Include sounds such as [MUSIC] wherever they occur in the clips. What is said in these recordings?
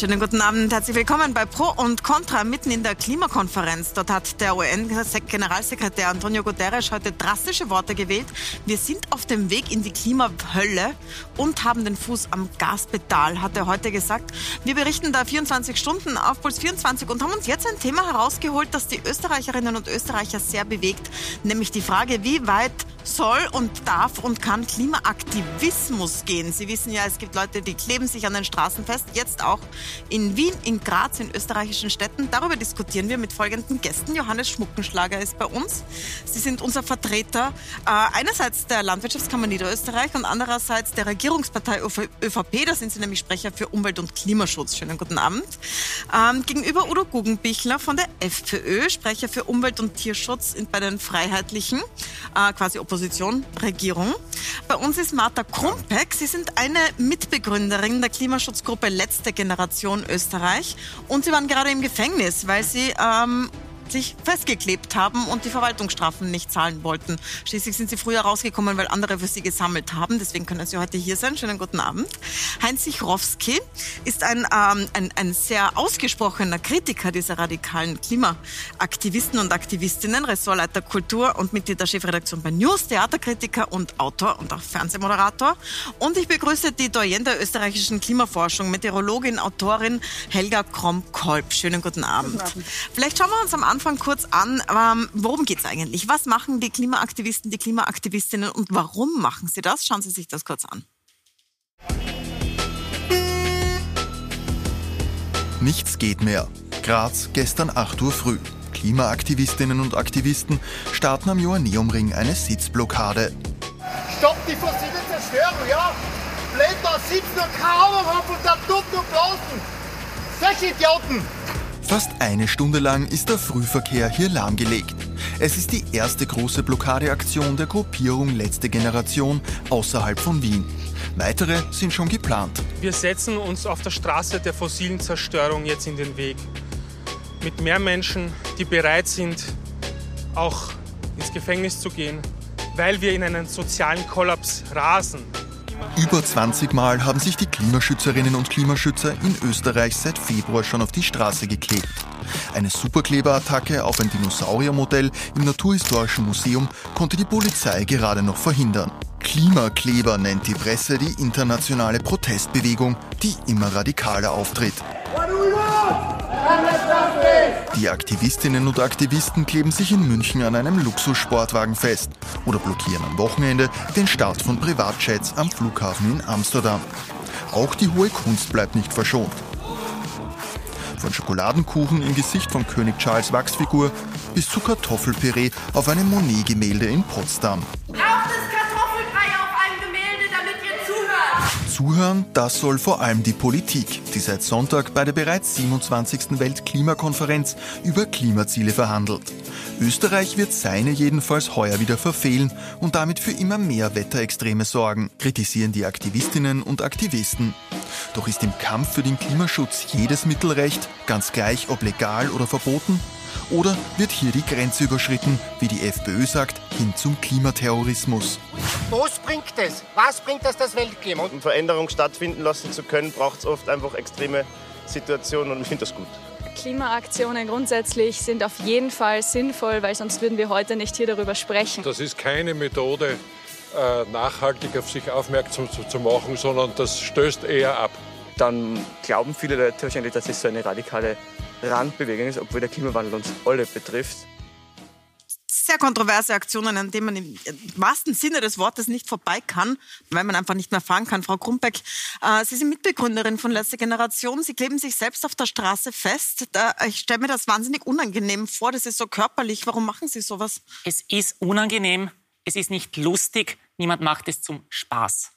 Schönen guten Abend, herzlich willkommen bei Pro und Contra mitten in der Klimakonferenz. Dort hat der UN-Generalsekretär Antonio Guterres heute drastische Worte gewählt. Wir sind auf dem Weg in die Klimahölle und haben den Fuß am Gaspedal, hat er heute gesagt. Wir berichten da 24 Stunden auf Puls 24 und haben uns jetzt ein Thema herausgeholt, das die Österreicherinnen und Österreicher sehr bewegt, nämlich die Frage, wie weit soll und darf und kann Klimaaktivismus gehen. Sie wissen ja, es gibt Leute, die kleben sich an den Straßen fest, jetzt auch in Wien, in Graz, in österreichischen Städten. Darüber diskutieren wir mit folgenden Gästen. Johannes Schmuckenschlager ist bei uns. Sie sind unser Vertreter äh, einerseits der Landwirtschaftskammer Niederösterreich und andererseits der Regierungspartei ÖVP. Da sind Sie nämlich Sprecher für Umwelt- und Klimaschutz. Schönen guten Abend. Ähm, gegenüber Udo Guggenbichler von der FPÖ, Sprecher für Umwelt- und Tierschutz bei den Freiheitlichen, äh, quasi Opposition, Regierung. Bei uns ist Martha Krumpeck. Sie sind eine Mitbegründerin der Klimaschutzgruppe Letzte Generation Österreich. Und Sie waren gerade im Gefängnis, weil Sie ähm, sich festgeklebt haben und die Verwaltungsstrafen nicht zahlen wollten. Schließlich sind sie früher rausgekommen, weil andere für sie gesammelt haben. Deswegen können sie heute hier sein. Schönen guten Abend. Heinz Sichrowski ist ein, ähm, ein, ein sehr ausgesprochener Kritiker dieser radikalen Klimaaktivisten und Aktivistinnen, Ressortleiter Kultur und Mitglied der Chefredaktion bei News, Theaterkritiker und Autor und auch Fernsehmoderator. Und ich begrüße die Doyen der österreichischen Klimaforschung, Meteorologin, Autorin Helga Krom-Kolb. Schönen guten Abend. guten Abend. Vielleicht schauen wir uns am Anfang Anfang kurz an, ähm, worum geht es eigentlich? Was machen die Klimaaktivisten, die Klimaaktivistinnen und warum machen sie das? Schauen Sie sich das kurz an. Nichts geht mehr. Graz, gestern 8 Uhr früh. Klimaaktivistinnen und Aktivisten starten am Joanneumring eine Sitzblockade. Stopp die fossile Zerstörung, ja? Blätter sitzen und kaum und da tut nur blasen. Solche Idioten! Fast eine Stunde lang ist der Frühverkehr hier lahmgelegt. Es ist die erste große Blockadeaktion der Gruppierung Letzte Generation außerhalb von Wien. Weitere sind schon geplant. Wir setzen uns auf der Straße der fossilen Zerstörung jetzt in den Weg. Mit mehr Menschen, die bereit sind, auch ins Gefängnis zu gehen, weil wir in einen sozialen Kollaps rasen. Über 20 Mal haben sich die Klimaschützerinnen und Klimaschützer in Österreich seit Februar schon auf die Straße geklebt. Eine Superkleberattacke auf ein Dinosauriermodell im Naturhistorischen Museum konnte die Polizei gerade noch verhindern. Klimakleber nennt die Presse die internationale Protestbewegung, die immer radikaler auftritt. Die Aktivistinnen und Aktivisten kleben sich in München an einem Luxussportwagen fest oder blockieren am Wochenende den Start von Privatjets am Flughafen in Amsterdam. Auch die hohe Kunst bleibt nicht verschont. Von Schokoladenkuchen im Gesicht von König Charles Wachsfigur bis zu Kartoffelpüree auf einem Monet-Gemälde in Potsdam. Zuhören, das soll vor allem die Politik, die seit Sonntag bei der bereits 27. Weltklimakonferenz über Klimaziele verhandelt. Österreich wird seine jedenfalls heuer wieder verfehlen und damit für immer mehr Wetterextreme sorgen, kritisieren die Aktivistinnen und Aktivisten. Doch ist im Kampf für den Klimaschutz jedes Mittel recht, ganz gleich ob legal oder verboten? Oder wird hier die Grenze überschritten, wie die FPÖ sagt, hin zum Klimaterrorismus? Was bringt es? Was bringt das das Weltklima? Um Veränderung stattfinden lassen zu können, braucht es oft einfach extreme Situationen und ich finde das gut. Klimaaktionen grundsätzlich sind auf jeden Fall sinnvoll, weil sonst würden wir heute nicht hier darüber sprechen. Das ist keine Methode, äh, nachhaltig auf sich aufmerksam zu machen, sondern das stößt eher ab. Dann glauben viele Leute wahrscheinlich, dass es so eine radikale Randbewegung ist, obwohl der Klimawandel uns alle betrifft. Sehr kontroverse Aktionen, an denen man im wahrsten Sinne des Wortes nicht vorbei kann, weil man einfach nicht mehr fahren kann. Frau Krumbeck, äh, Sie sind Mitbegründerin von Letzte Generation. Sie kleben sich selbst auf der Straße fest. ich stelle mir das wahnsinnig unangenehm vor. Das ist so körperlich. Warum machen Sie sowas? Es ist unangenehm. Es ist nicht lustig. Niemand macht es zum Spaß.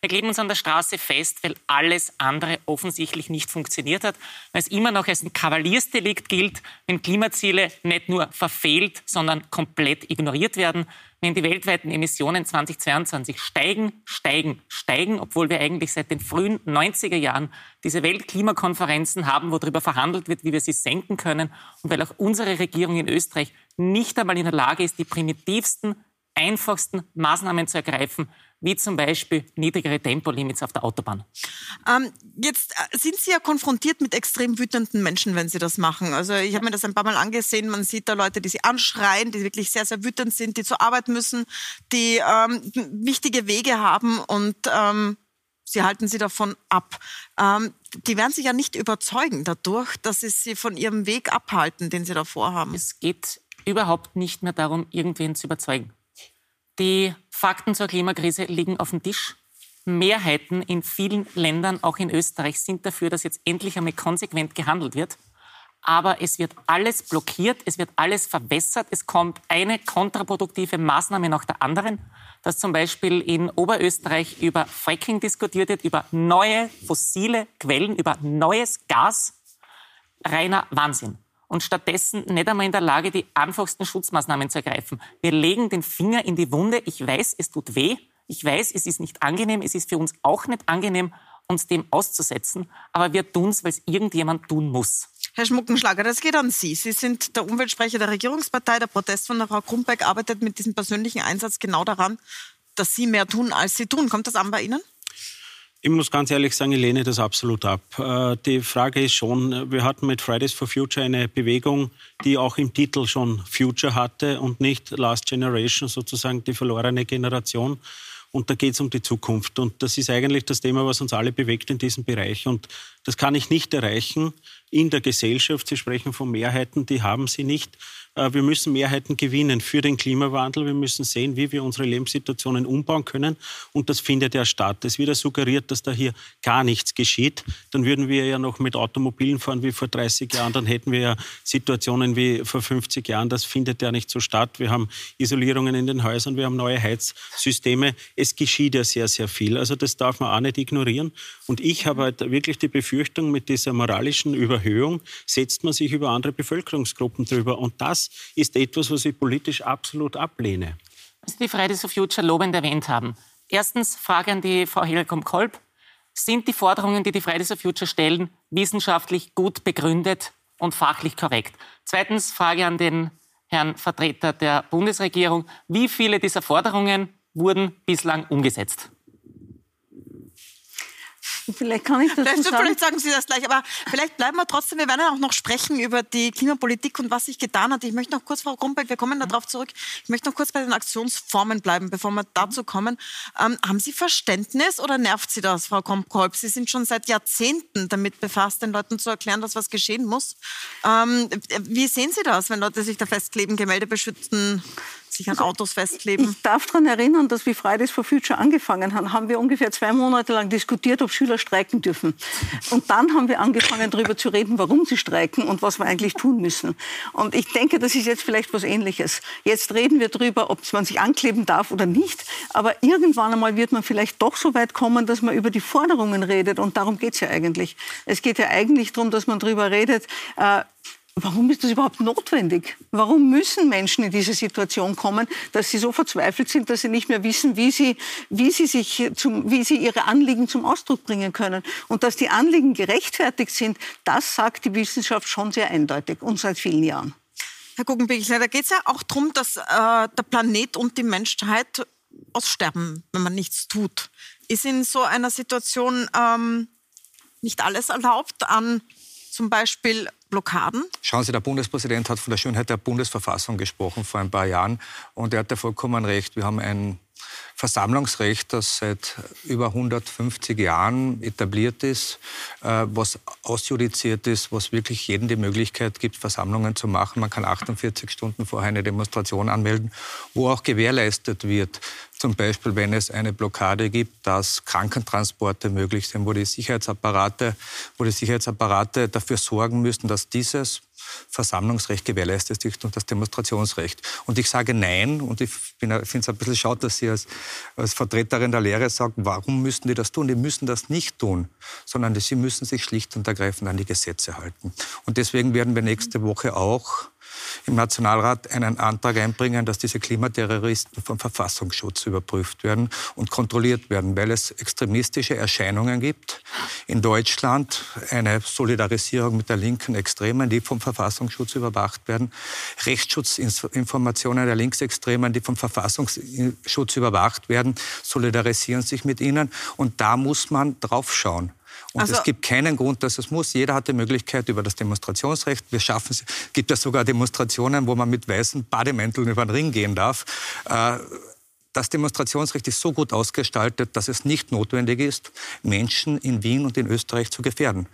Wir kleben uns an der Straße fest, weil alles andere offensichtlich nicht funktioniert hat, weil es immer noch als ein Kavaliersdelikt gilt, wenn Klimaziele nicht nur verfehlt, sondern komplett ignoriert werden, wenn die weltweiten Emissionen 2022 steigen, steigen, steigen, obwohl wir eigentlich seit den frühen 90er Jahren diese Weltklimakonferenzen haben, wo darüber verhandelt wird, wie wir sie senken können und weil auch unsere Regierung in Österreich nicht einmal in der Lage ist, die primitivsten einfachsten Maßnahmen zu ergreifen, wie zum Beispiel niedrigere Tempolimits auf der Autobahn. Ähm, jetzt äh, sind Sie ja konfrontiert mit extrem wütenden Menschen, wenn Sie das machen. Also ich habe mir das ein paar Mal angesehen. Man sieht da Leute, die Sie anschreien, die wirklich sehr, sehr wütend sind, die zur Arbeit müssen, die ähm, wichtige Wege haben und ähm, Sie halten sie davon ab. Ähm, die werden sich ja nicht überzeugen dadurch, dass sie sie von ihrem Weg abhalten, den sie davor haben. Es geht überhaupt nicht mehr darum, irgendwen zu überzeugen. Die Fakten zur Klimakrise liegen auf dem Tisch. Mehrheiten in vielen Ländern, auch in Österreich, sind dafür, dass jetzt endlich einmal konsequent gehandelt wird. Aber es wird alles blockiert, es wird alles verwässert, es kommt eine kontraproduktive Maßnahme nach der anderen, dass zum Beispiel in Oberösterreich über Fracking diskutiert wird, über neue fossile Quellen, über neues Gas. Reiner Wahnsinn und stattdessen nicht einmal in der Lage, die einfachsten Schutzmaßnahmen zu ergreifen. Wir legen den Finger in die Wunde. Ich weiß, es tut weh. Ich weiß, es ist nicht angenehm. Es ist für uns auch nicht angenehm, uns dem auszusetzen. Aber wir tun es, weil es irgendjemand tun muss. Herr Schmuckenschlager, das geht an Sie. Sie sind der Umweltsprecher der Regierungspartei. Der Protest von der Frau Krumbeck arbeitet mit diesem persönlichen Einsatz genau daran, dass Sie mehr tun, als Sie tun. Kommt das an bei Ihnen? Ich muss ganz ehrlich sagen, ich lehne das absolut ab. Äh, die Frage ist schon, wir hatten mit Fridays for Future eine Bewegung, die auch im Titel schon Future hatte und nicht Last Generation, sozusagen die verlorene Generation. Und da geht es um die Zukunft. Und das ist eigentlich das Thema, was uns alle bewegt in diesem Bereich. Und das kann ich nicht erreichen in der Gesellschaft. Sie sprechen von Mehrheiten, die haben sie nicht. Äh, wir müssen Mehrheiten gewinnen für den Klimawandel. Wir müssen sehen, wie wir unsere Lebenssituationen umbauen können. Und das findet ja statt. Es wird ja suggeriert, dass da hier gar nichts geschieht. Dann würden wir ja noch mit Automobilen fahren wie vor 30 Jahren. Dann hätten wir ja Situationen wie vor 50 Jahren. Das findet ja nicht so statt. Wir haben Isolierungen in den Häusern. Wir haben neue Heizsysteme. Es geschieht ja sehr, sehr viel. Also das darf man auch nicht ignorieren. Und ich habe halt wirklich die Befürchtung, mit dieser moralischen Überhöhung setzt man sich über andere Bevölkerungsgruppen drüber. Und das ist etwas, was ich politisch absolut ablehne. Sie die Fridays for Future lobend erwähnt haben. Erstens Frage an die Frau Helkom-Kolb. Sind die Forderungen, die die Fridays for Future stellen, wissenschaftlich gut begründet und fachlich korrekt? Zweitens Frage an den Herrn Vertreter der Bundesregierung. Wie viele dieser Forderungen wurden bislang umgesetzt? Vielleicht kann ich das vielleicht, sagen. Vielleicht sagen Sie das gleich, aber vielleicht bleiben wir trotzdem, wir werden ja auch noch sprechen über die Klimapolitik und was sich getan hat. Ich möchte noch kurz, Frau Grumbeck, wir kommen darauf zurück, ich möchte noch kurz bei den Aktionsformen bleiben, bevor wir dazu kommen. Ähm, haben Sie Verständnis oder nervt Sie das, Frau Kolb? Sie sind schon seit Jahrzehnten damit befasst, den Leuten zu erklären, dass was geschehen muss. Ähm, wie sehen Sie das, wenn Leute sich da festkleben, Gemälde beschützen, sich an Autos festkleben. Ich darf daran erinnern, dass wir Fridays for Future angefangen haben, haben wir ungefähr zwei Monate lang diskutiert, ob Schüler streiken dürfen. Und dann haben wir angefangen, darüber zu reden, warum sie streiken und was wir eigentlich tun müssen. Und ich denke, das ist jetzt vielleicht was Ähnliches. Jetzt reden wir darüber, ob man sich ankleben darf oder nicht. Aber irgendwann einmal wird man vielleicht doch so weit kommen, dass man über die Forderungen redet. Und darum geht es ja eigentlich. Es geht ja eigentlich darum, dass man darüber redet, äh, Warum ist das überhaupt notwendig? Warum müssen Menschen in diese Situation kommen, dass sie so verzweifelt sind, dass sie nicht mehr wissen, wie sie, wie sie, sich zum, wie sie ihre Anliegen zum Ausdruck bringen können? Und dass die Anliegen gerechtfertigt sind, das sagt die Wissenschaft schon sehr eindeutig und seit vielen Jahren. Herr Guggenbichler, da geht es ja auch darum, dass äh, der Planet und die Menschheit aussterben, wenn man nichts tut. Ist in so einer Situation ähm, nicht alles erlaubt an zum Beispiel Blockaden? Schauen Sie, der Bundespräsident hat von der Schönheit der Bundesverfassung gesprochen vor ein paar Jahren. Und er hat ja vollkommen recht. Wir haben ein Versammlungsrecht, das seit über 150 Jahren etabliert ist, äh, was ausjudiziert ist, was wirklich jedem die Möglichkeit gibt, Versammlungen zu machen. Man kann 48 Stunden vorher eine Demonstration anmelden, wo auch gewährleistet wird, zum Beispiel, wenn es eine Blockade gibt, dass Krankentransporte möglich sind, wo die Sicherheitsapparate, wo die Sicherheitsapparate dafür sorgen müssen, dass dieses Versammlungsrecht gewährleistet ist und das Demonstrationsrecht. Und ich sage Nein und ich finde es ein bisschen schade, dass Sie als, als Vertreterin der Lehre sagen, warum müssen die das tun? Die müssen das nicht tun, sondern sie müssen sich schlicht und ergreifend an die Gesetze halten. Und deswegen werden wir nächste Woche auch im Nationalrat einen Antrag einbringen, dass diese Klimaterroristen vom Verfassungsschutz überprüft werden und kontrolliert werden, weil es extremistische Erscheinungen gibt. In Deutschland eine Solidarisierung mit der linken Extremen, die vom Verfassungsschutz überwacht werden. Rechtsschutzinformationen der Linksextremen, die vom Verfassungsschutz überwacht werden, solidarisieren sich mit ihnen. Und da muss man drauf schauen. Und also, es gibt keinen Grund, dass es muss. Jeder hat die Möglichkeit über das Demonstrationsrecht. Wir schaffen es. gibt ja sogar Demonstrationen, wo man mit weißen Bademänteln über den Ring gehen darf. Äh, das Demonstrationsrecht ist so gut ausgestaltet, dass es nicht notwendig ist, Menschen in Wien und in Österreich zu gefährden.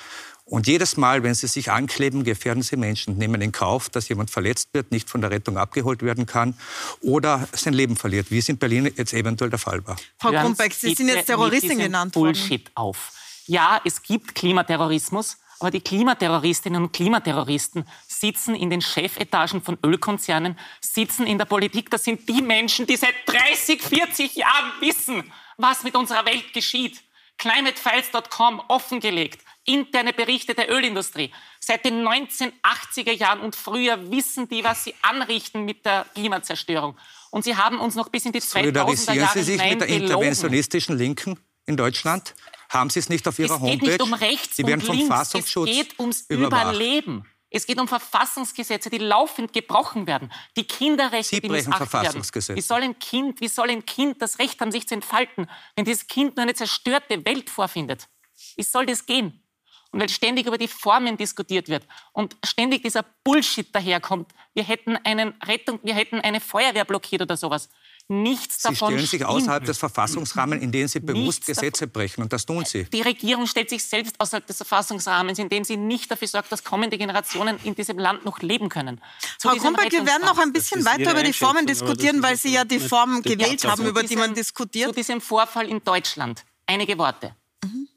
Und jedes Mal, wenn sie sich ankleben, gefährden sie Menschen, nehmen in Kauf, dass jemand verletzt wird, nicht von der Rettung abgeholt werden kann oder sein Leben verliert, wie es in Berlin jetzt eventuell der Fall war. Frau Krumbeck, Sie sind jetzt Terroristin genannt worden. Bullshit auf. Ja, es gibt Klimaterrorismus, aber die Klimaterroristinnen und Klimaterroristen sitzen in den Chefetagen von Ölkonzernen, sitzen in der Politik. Das sind die Menschen, die seit 30, 40 Jahren wissen, was mit unserer Welt geschieht. Climatefiles.com offengelegt, interne Berichte der Ölindustrie. Seit den 1980er Jahren und früher wissen die, was sie anrichten mit der Klimazerstörung. Und sie haben uns noch bis in die 2000er Jahre Solidarisieren Sie sich mit der interventionistischen Linken in Deutschland? Haben Sie es nicht auf Ihrer Homepage? Es geht nicht um rechts Sie werden und vom links. Verfassungsschutz es geht ums überwacht. Überleben. Es geht um Verfassungsgesetze, die laufend gebrochen werden. Die Kinderrechte, Sie die brechen missachtet werden. Verfassungsgesetze. Wie soll, ein kind, wie soll ein Kind das Recht haben, sich zu entfalten, wenn dieses Kind nur eine zerstörte Welt vorfindet? Wie soll das gehen? Und weil ständig über die Formen diskutiert wird und ständig dieser Bullshit daherkommt, wir hätten, einen Rettung, wir hätten eine Feuerwehr blockiert oder sowas. Nichts Sie davon stellen sich stimmt. außerhalb des Verfassungsrahmens, in dem Sie bewusst Nichts Gesetze brechen. Und das tun Sie. Die Regierung stellt sich selbst außerhalb des Verfassungsrahmens, indem sie nicht dafür sorgt, dass kommende Generationen in diesem Land noch leben können. Zu Frau diesem Krumbeck, wir werden noch ein bisschen weiter über die Formen diskutieren, weil Sie ja die Formen gewählt haben, über die man diesem- diskutiert. Zu diesem Vorfall in Deutschland einige Worte.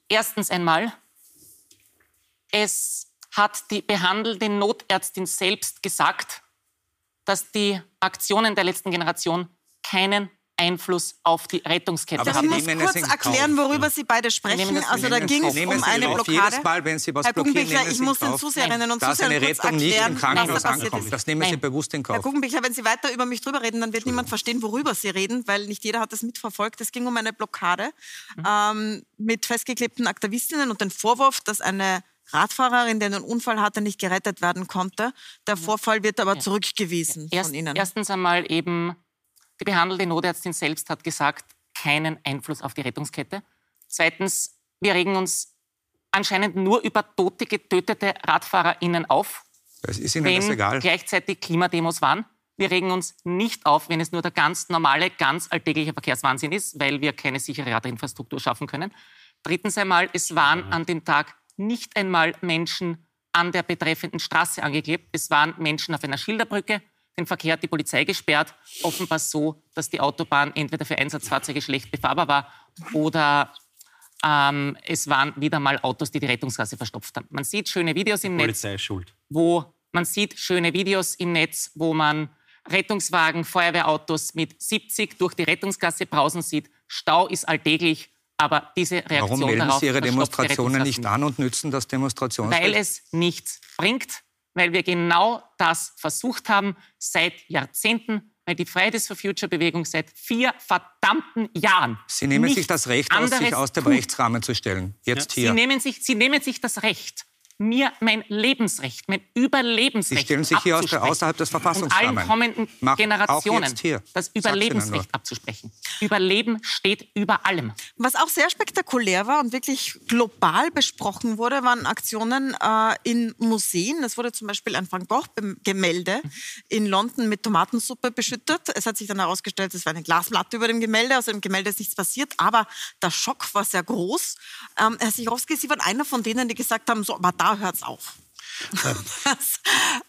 Erstens einmal, es hat die behandelnde Notärztin selbst gesagt, dass die Aktionen der letzten Generation keinen Einfluss auf die Rettungskette Aber Ich haben. Sie muss kurz erklären, worüber Sie beide sprechen. Also da ging Sie- es um Sie eine. Blockade. Jedes Mal, wenn Sie was Herr nehmen ich Sie muss den Zuseherinnen und dass Zusehern eine kurz Rettung nicht erklären, im was da Krankenhaus passiert ankommt. Das nehmen Sie Nein. bewusst in Herr Kauf. Guggenbichler, wenn Sie weiter über mich drüber reden, dann wird niemand verstehen, worüber Sie reden, weil nicht jeder hat das mitverfolgt. Es ging um eine Blockade ähm, mit festgeklebten Aktivistinnen und den Vorwurf, dass eine Radfahrerin, die einen Unfall hatte, nicht gerettet werden konnte. Der Vorfall wird aber zurückgewiesen Erst, von Ihnen. Erstens einmal eben, die behandelte Notärztin selbst hat gesagt, keinen Einfluss auf die Rettungskette. Zweitens, wir regen uns anscheinend nur über tote, getötete RadfahrerInnen auf, Das ist Ihnen das wenn egal. gleichzeitig Klimademos waren. Wir regen uns nicht auf, wenn es nur der ganz normale, ganz alltägliche Verkehrswahnsinn ist, weil wir keine sichere Radinfrastruktur schaffen können. Drittens einmal, es waren an dem Tag nicht einmal Menschen an der betreffenden Straße angeklebt. Es waren Menschen auf einer Schilderbrücke. Den Verkehr hat die Polizei gesperrt. Offenbar so, dass die Autobahn entweder für Einsatzfahrzeuge schlecht befahrbar war oder ähm, es waren wieder mal Autos, die die Rettungsgasse verstopft haben. Man sieht schöne Videos im Netz Polizei ist schuld. wo man sieht schöne Videos im Netz, wo man Rettungswagen, Feuerwehrautos mit 70 durch die Rettungsgasse brausen sieht. Stau ist alltäglich, aber diese Reaktion Warum melden darauf Sie Ihre Demonstrationen nicht an und nützen das Demonstrationsrecht? Weil es nichts bringt, weil wir genau das versucht haben seit Jahrzehnten, weil die Fridays for Future Bewegung seit vier verdammten Jahren Sie nehmen sich das Recht aus, sich aus dem tut. Rechtsrahmen zu stellen. Jetzt Sie hier. nehmen, sich, Sie nehmen sich das Recht, mir mein Lebensrecht, mein Überlebensrecht Sie stellen sich hier aus außerhalb des und Verfassungsrahmens. allen kommenden Mach- Generationen das. Überlebensrecht abzusprechen. Überleben steht über allem. Was auch sehr spektakulär war und wirklich global besprochen wurde, waren Aktionen äh, in Museen. Es wurde zum Beispiel ein Van Gogh-Gemälde in London mit Tomatensuppe beschüttet. Es hat sich dann herausgestellt, es war eine Glasplatte über dem Gemälde. Aus dem Gemälde ist nichts passiert, aber der Schock war sehr groß. Ähm, Herr Sichowski, Sie waren einer von denen, die gesagt haben, so, aber da hört's auf. [LAUGHS] Was,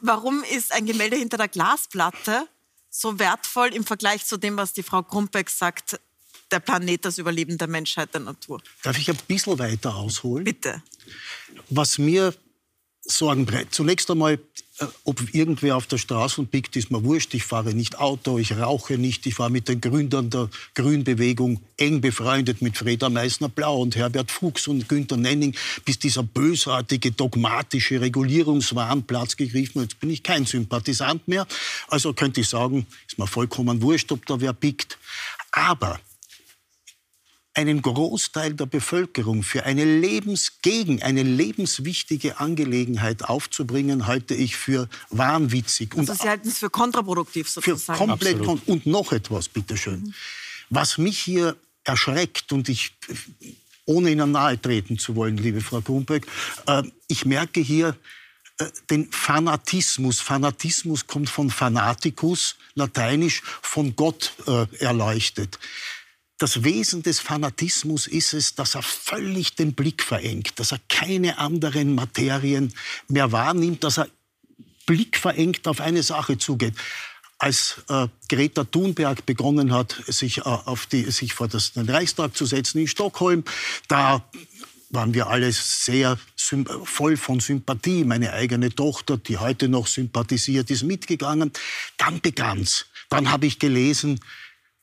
warum ist ein Gemälde hinter der Glasplatte so wertvoll im Vergleich zu dem, was die Frau Krumpeck sagt, der Planet, das Überleben der Menschheit, der Natur? Darf ich ein bisschen weiter ausholen? Bitte. Was mir Sorgen breit. Zunächst einmal, äh, ob irgendwer auf der Straße pickt, ist mir wurscht. Ich fahre nicht Auto, ich rauche nicht. Ich war mit den Gründern der Grünbewegung eng befreundet mit Freda Meissner-Blau und Herbert Fuchs und Günter Nenning, bis dieser bösartige, dogmatische Regulierungswahn Platz gegriffen hat. Jetzt bin ich kein Sympathisant mehr. Also könnte ich sagen, ist mir vollkommen wurscht, ob da wer pickt. Aber einen Großteil der Bevölkerung für eine lebensgegen, eine lebenswichtige Angelegenheit aufzubringen, halte ich für wahnwitzig. Also Sie halten es für kontraproduktiv sozusagen. Für komplett kon und noch etwas, bitteschön. Mhm. Was mich hier erschreckt und ich ohne Ihnen nahe treten zu wollen, liebe Frau Grunberg, äh, ich merke hier äh, den Fanatismus. Fanatismus kommt von Fanaticus, lateinisch von Gott äh, erleuchtet das Wesen des Fanatismus ist es, dass er völlig den Blick verengt, dass er keine anderen Materien mehr wahrnimmt, dass er Blick verengt auf eine Sache zugeht. Als äh, Greta Thunberg begonnen hat, sich, äh, auf die, sich vor das, den Reichstag zu setzen in Stockholm, da waren wir alle sehr voll von Sympathie. Meine eigene Tochter, die heute noch sympathisiert, ist mitgegangen. Dann begann's. Dann habe ich gelesen,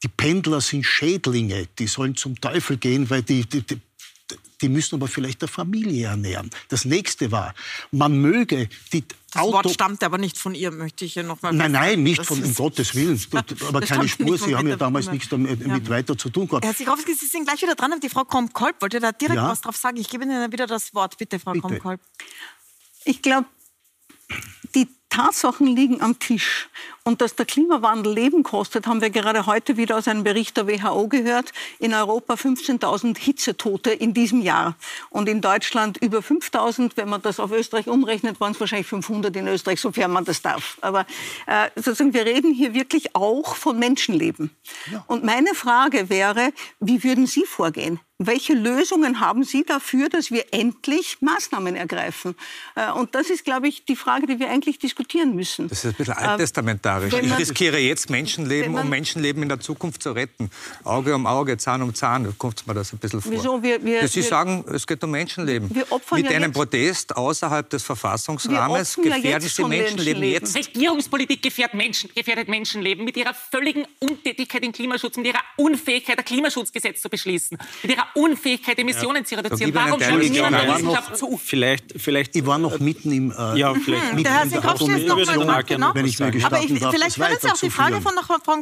die Pendler sind Schädlinge, die sollen zum Teufel gehen, weil die, die, die die müssen aber vielleicht der Familie ernähren. Das nächste war, man möge die das Auto Wort stammt aber nicht von ihr, möchte ich hier nochmal Nein, nein, nicht das von, um Gottes Willen. [LAUGHS] aber keine Spur, Sie haben ja damals nichts damit ja. weiter zu tun gehabt. Herr Sikorski, Sie sind gleich wieder dran. Die Frau Krom-Kolb wollte da direkt ja. was drauf sagen. Ich gebe Ihnen wieder das Wort. Bitte, Frau Krom-Kolb. Ich glaube, die Tatsachen liegen am Tisch. Und dass der Klimawandel Leben kostet, haben wir gerade heute wieder aus einem Bericht der WHO gehört. In Europa 15.000 Hitzetote in diesem Jahr. Und in Deutschland über 5.000. Wenn man das auf Österreich umrechnet, waren es wahrscheinlich 500 in Österreich, sofern man das darf. Aber äh, sozusagen, wir reden hier wirklich auch von Menschenleben. Ja. Und meine Frage wäre, wie würden Sie vorgehen? Welche Lösungen haben Sie dafür, dass wir endlich Maßnahmen ergreifen? Äh, und das ist, glaube ich, die Frage, die wir eigentlich diskutieren müssen. Das ist ein bisschen alttestamentarisch. Ich riskiere jetzt Menschenleben, um Menschenleben in der Zukunft zu retten. Auge um Auge, Zahn um Zahn, da kommt mir das ein bisschen vor. Wieso? Wir, wir, Sie wir, sagen, es geht um Menschenleben. Mit ja einem Protest außerhalb des Verfassungsrahmens gefährden ja Sie Menschenleben, Menschenleben jetzt. Regierungspolitik gefährdet, Menschen, gefährdet Menschenleben mit ihrer völligen Untätigkeit im Klimaschutz, mit ihrer Unfähigkeit, ein Klimaschutzgesetz zu beschließen, mit ihrer Unfähigkeit, Emissionen ja. zu reduzieren. Warum schaut niemand der Wissenschaft zu? Vielleicht, vielleicht, ich war noch mitten im... Äh, ja, vielleicht. Hm, mitten der Herr Sinkowski ist noch mal genau. Wenn ich mir Aber ich, vielleicht können Sie auch die Frage von Frau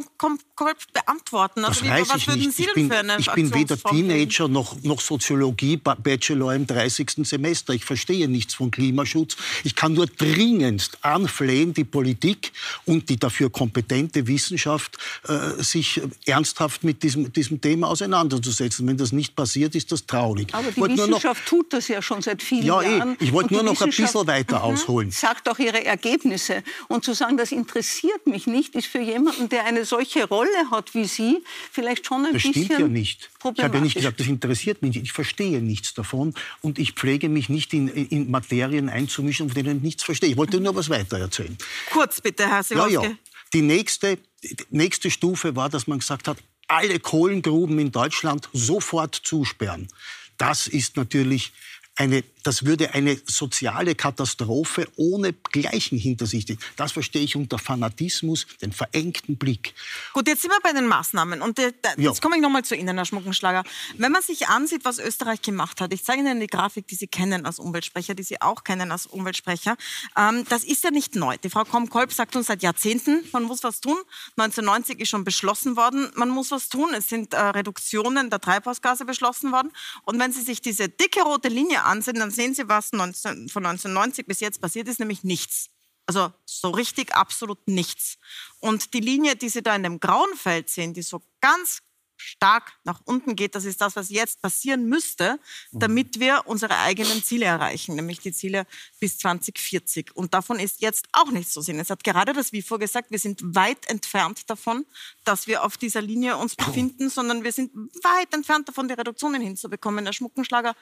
Kolb beantworten. Also, das weiß ich nicht. ich bin, ich bin weder Teenager noch, noch Soziologie-Bachelor im 30. Semester. Ich verstehe nichts von Klimaschutz. Ich kann nur dringendst anflehen, die Politik und die dafür kompetente Wissenschaft äh, sich ernsthaft mit diesem, diesem Thema auseinanderzusetzen. Wenn das nicht passiert, ist das traurig. Aber die Wissenschaft noch, tut das ja schon seit vielen ja, eh. Jahren. Ich wollte nur noch ein bisschen weiter mhm. ausholen. Sagt auch ihre Ergebnisse. Und zu sagen, das interessiert mich nicht, ist für jemanden, der eine solche Rolle hat wie Sie, vielleicht schon ein das bisschen stimmt ja nicht. Ich habe ja nicht gesagt, das interessiert mich nicht. Ich verstehe nichts davon und ich pflege mich nicht in, in Materien einzumischen, von denen ich nichts verstehe. Ich wollte nur was weiter erzählen. Kurz bitte, Herr Siwowski. Ja, ja. Die nächste, die nächste Stufe war, dass man gesagt hat, alle Kohlengruben in Deutschland sofort zusperren. Das ist natürlich eine, das würde eine soziale Katastrophe ohne Gleichen hinter sich ziehen. Das verstehe ich unter Fanatismus, den verengten Blick. Gut, jetzt sind wir bei den Maßnahmen. Und äh, jetzt komme ich nochmal zu Ihnen, Herr Schmuckenschlager. Wenn man sich ansieht, was Österreich gemacht hat, ich zeige Ihnen die Grafik, die Sie kennen als Umweltsprecher, die Sie auch kennen als Umweltsprecher, ähm, das ist ja nicht neu. Die Frau Krom-Kolb sagt uns seit Jahrzehnten, man muss was tun. 1990 ist schon beschlossen worden, man muss was tun. Es sind äh, Reduktionen der Treibhausgase beschlossen worden. Und wenn Sie sich diese dicke rote Linie ansehen, dann sehen Sie, was 19, von 1990 bis jetzt passiert ist, nämlich nichts. Also so richtig absolut nichts. Und die Linie, die Sie da in dem grauen Feld sehen, die so ganz stark nach unten geht, das ist das, was jetzt passieren müsste, damit wir unsere eigenen Ziele erreichen, nämlich die Ziele bis 2040. Und davon ist jetzt auch nichts zu sehen. Es hat gerade das WIFO gesagt, wir sind weit entfernt davon, dass wir auf dieser Linie uns befinden, sondern wir sind weit entfernt davon, die Reduktionen hinzubekommen. Der Schmuckenschlager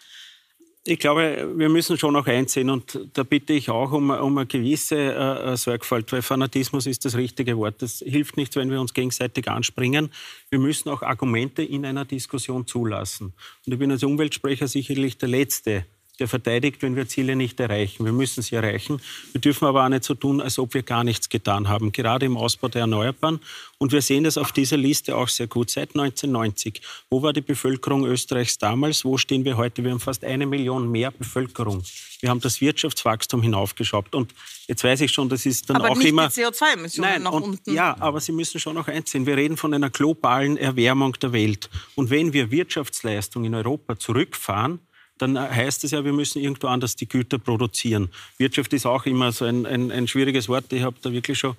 ich glaube, wir müssen schon auch einsehen und da bitte ich auch um, um eine gewisse äh, Sorgfalt, weil Fanatismus ist das richtige Wort. Das hilft nicht, wenn wir uns gegenseitig anspringen. Wir müssen auch Argumente in einer Diskussion zulassen. Und ich bin als Umweltsprecher sicherlich der Letzte, der verteidigt, wenn wir Ziele nicht erreichen. Wir müssen sie erreichen. Wir dürfen aber auch nicht so tun, als ob wir gar nichts getan haben, gerade im Ausbau der Erneuerbaren. Und wir sehen das auf dieser Liste auch sehr gut. Seit 1990, wo war die Bevölkerung Österreichs damals? Wo stehen wir heute? Wir haben fast eine Million mehr Bevölkerung. Wir haben das Wirtschaftswachstum hinaufgeschraubt. Und jetzt weiß ich schon, das ist dann aber auch nicht immer. die CO2-Emissionen nach und, unten. Ja, aber Sie müssen schon noch eins sehen. Wir reden von einer globalen Erwärmung der Welt. Und wenn wir Wirtschaftsleistung in Europa zurückfahren, dann heißt es ja, wir müssen irgendwo anders die Güter produzieren. Wirtschaft ist auch immer so ein, ein, ein schwieriges Wort. Ich habe da wirklich schon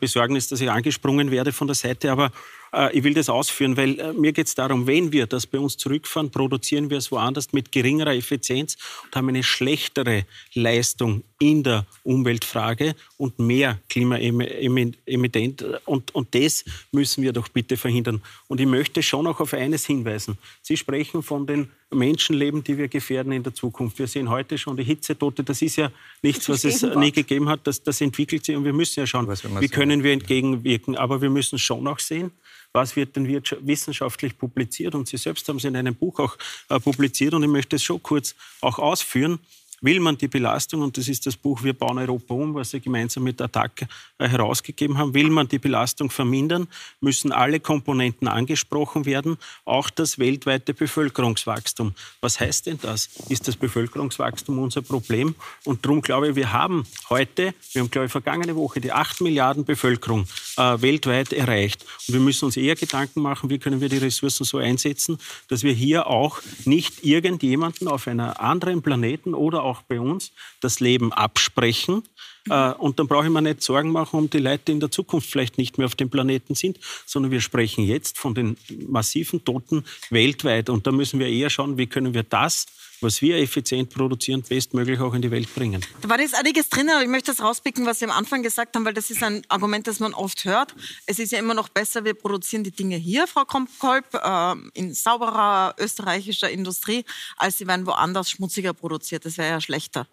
Besorgnis, dass ich angesprungen werde von der Seite. Aber äh, ich will das ausführen, weil äh, mir geht es darum, wenn wir das bei uns zurückfahren, produzieren wir es woanders mit geringerer Effizienz und haben eine schlechtere Leistung in der Umweltfrage und mehr Klimaemittent. Und, und das müssen wir doch bitte verhindern. Und ich möchte schon auch auf eines hinweisen. Sie sprechen von den Menschenleben, die wir gefährden in der Zukunft. Wir sehen heute schon die Hitzetote. Das ist ja nichts, was es nie gegeben hat. Das, das entwickelt sich und wir müssen ja schauen, wie können wir entgegenwirken. Aber wir müssen schon auch sehen, was wird denn wissenschaftlich publiziert. Und Sie selbst haben es in einem Buch auch äh, publiziert und ich möchte es schon kurz auch ausführen will man die Belastung, und das ist das Buch Wir bauen Europa um, was Sie gemeinsam mit Attac äh, herausgegeben haben, will man die Belastung vermindern, müssen alle Komponenten angesprochen werden, auch das weltweite Bevölkerungswachstum. Was heißt denn das? Ist das Bevölkerungswachstum unser Problem? Und darum glaube ich, wir haben heute, wir haben glaube ich vergangene Woche die 8 Milliarden Bevölkerung äh, weltweit erreicht. Und wir müssen uns eher Gedanken machen, wie können wir die Ressourcen so einsetzen, dass wir hier auch nicht irgendjemanden auf einem anderen Planeten oder auch bei uns das Leben absprechen. Äh, und dann brauche ich mir nicht Sorgen machen um die Leute, die in der Zukunft vielleicht nicht mehr auf dem Planeten sind, sondern wir sprechen jetzt von den massiven Toten weltweit. Und da müssen wir eher schauen, wie können wir das was wir effizient produzieren, bestmöglich auch in die Welt bringen. Da war jetzt einiges drin, aber ich möchte das rauspicken, was Sie am Anfang gesagt haben, weil das ist ein Argument, das man oft hört. Es ist ja immer noch besser, wir produzieren die Dinge hier, Frau Kolb, äh, in sauberer österreichischer Industrie, als sie werden woanders schmutziger produziert. Das wäre ja schlechter.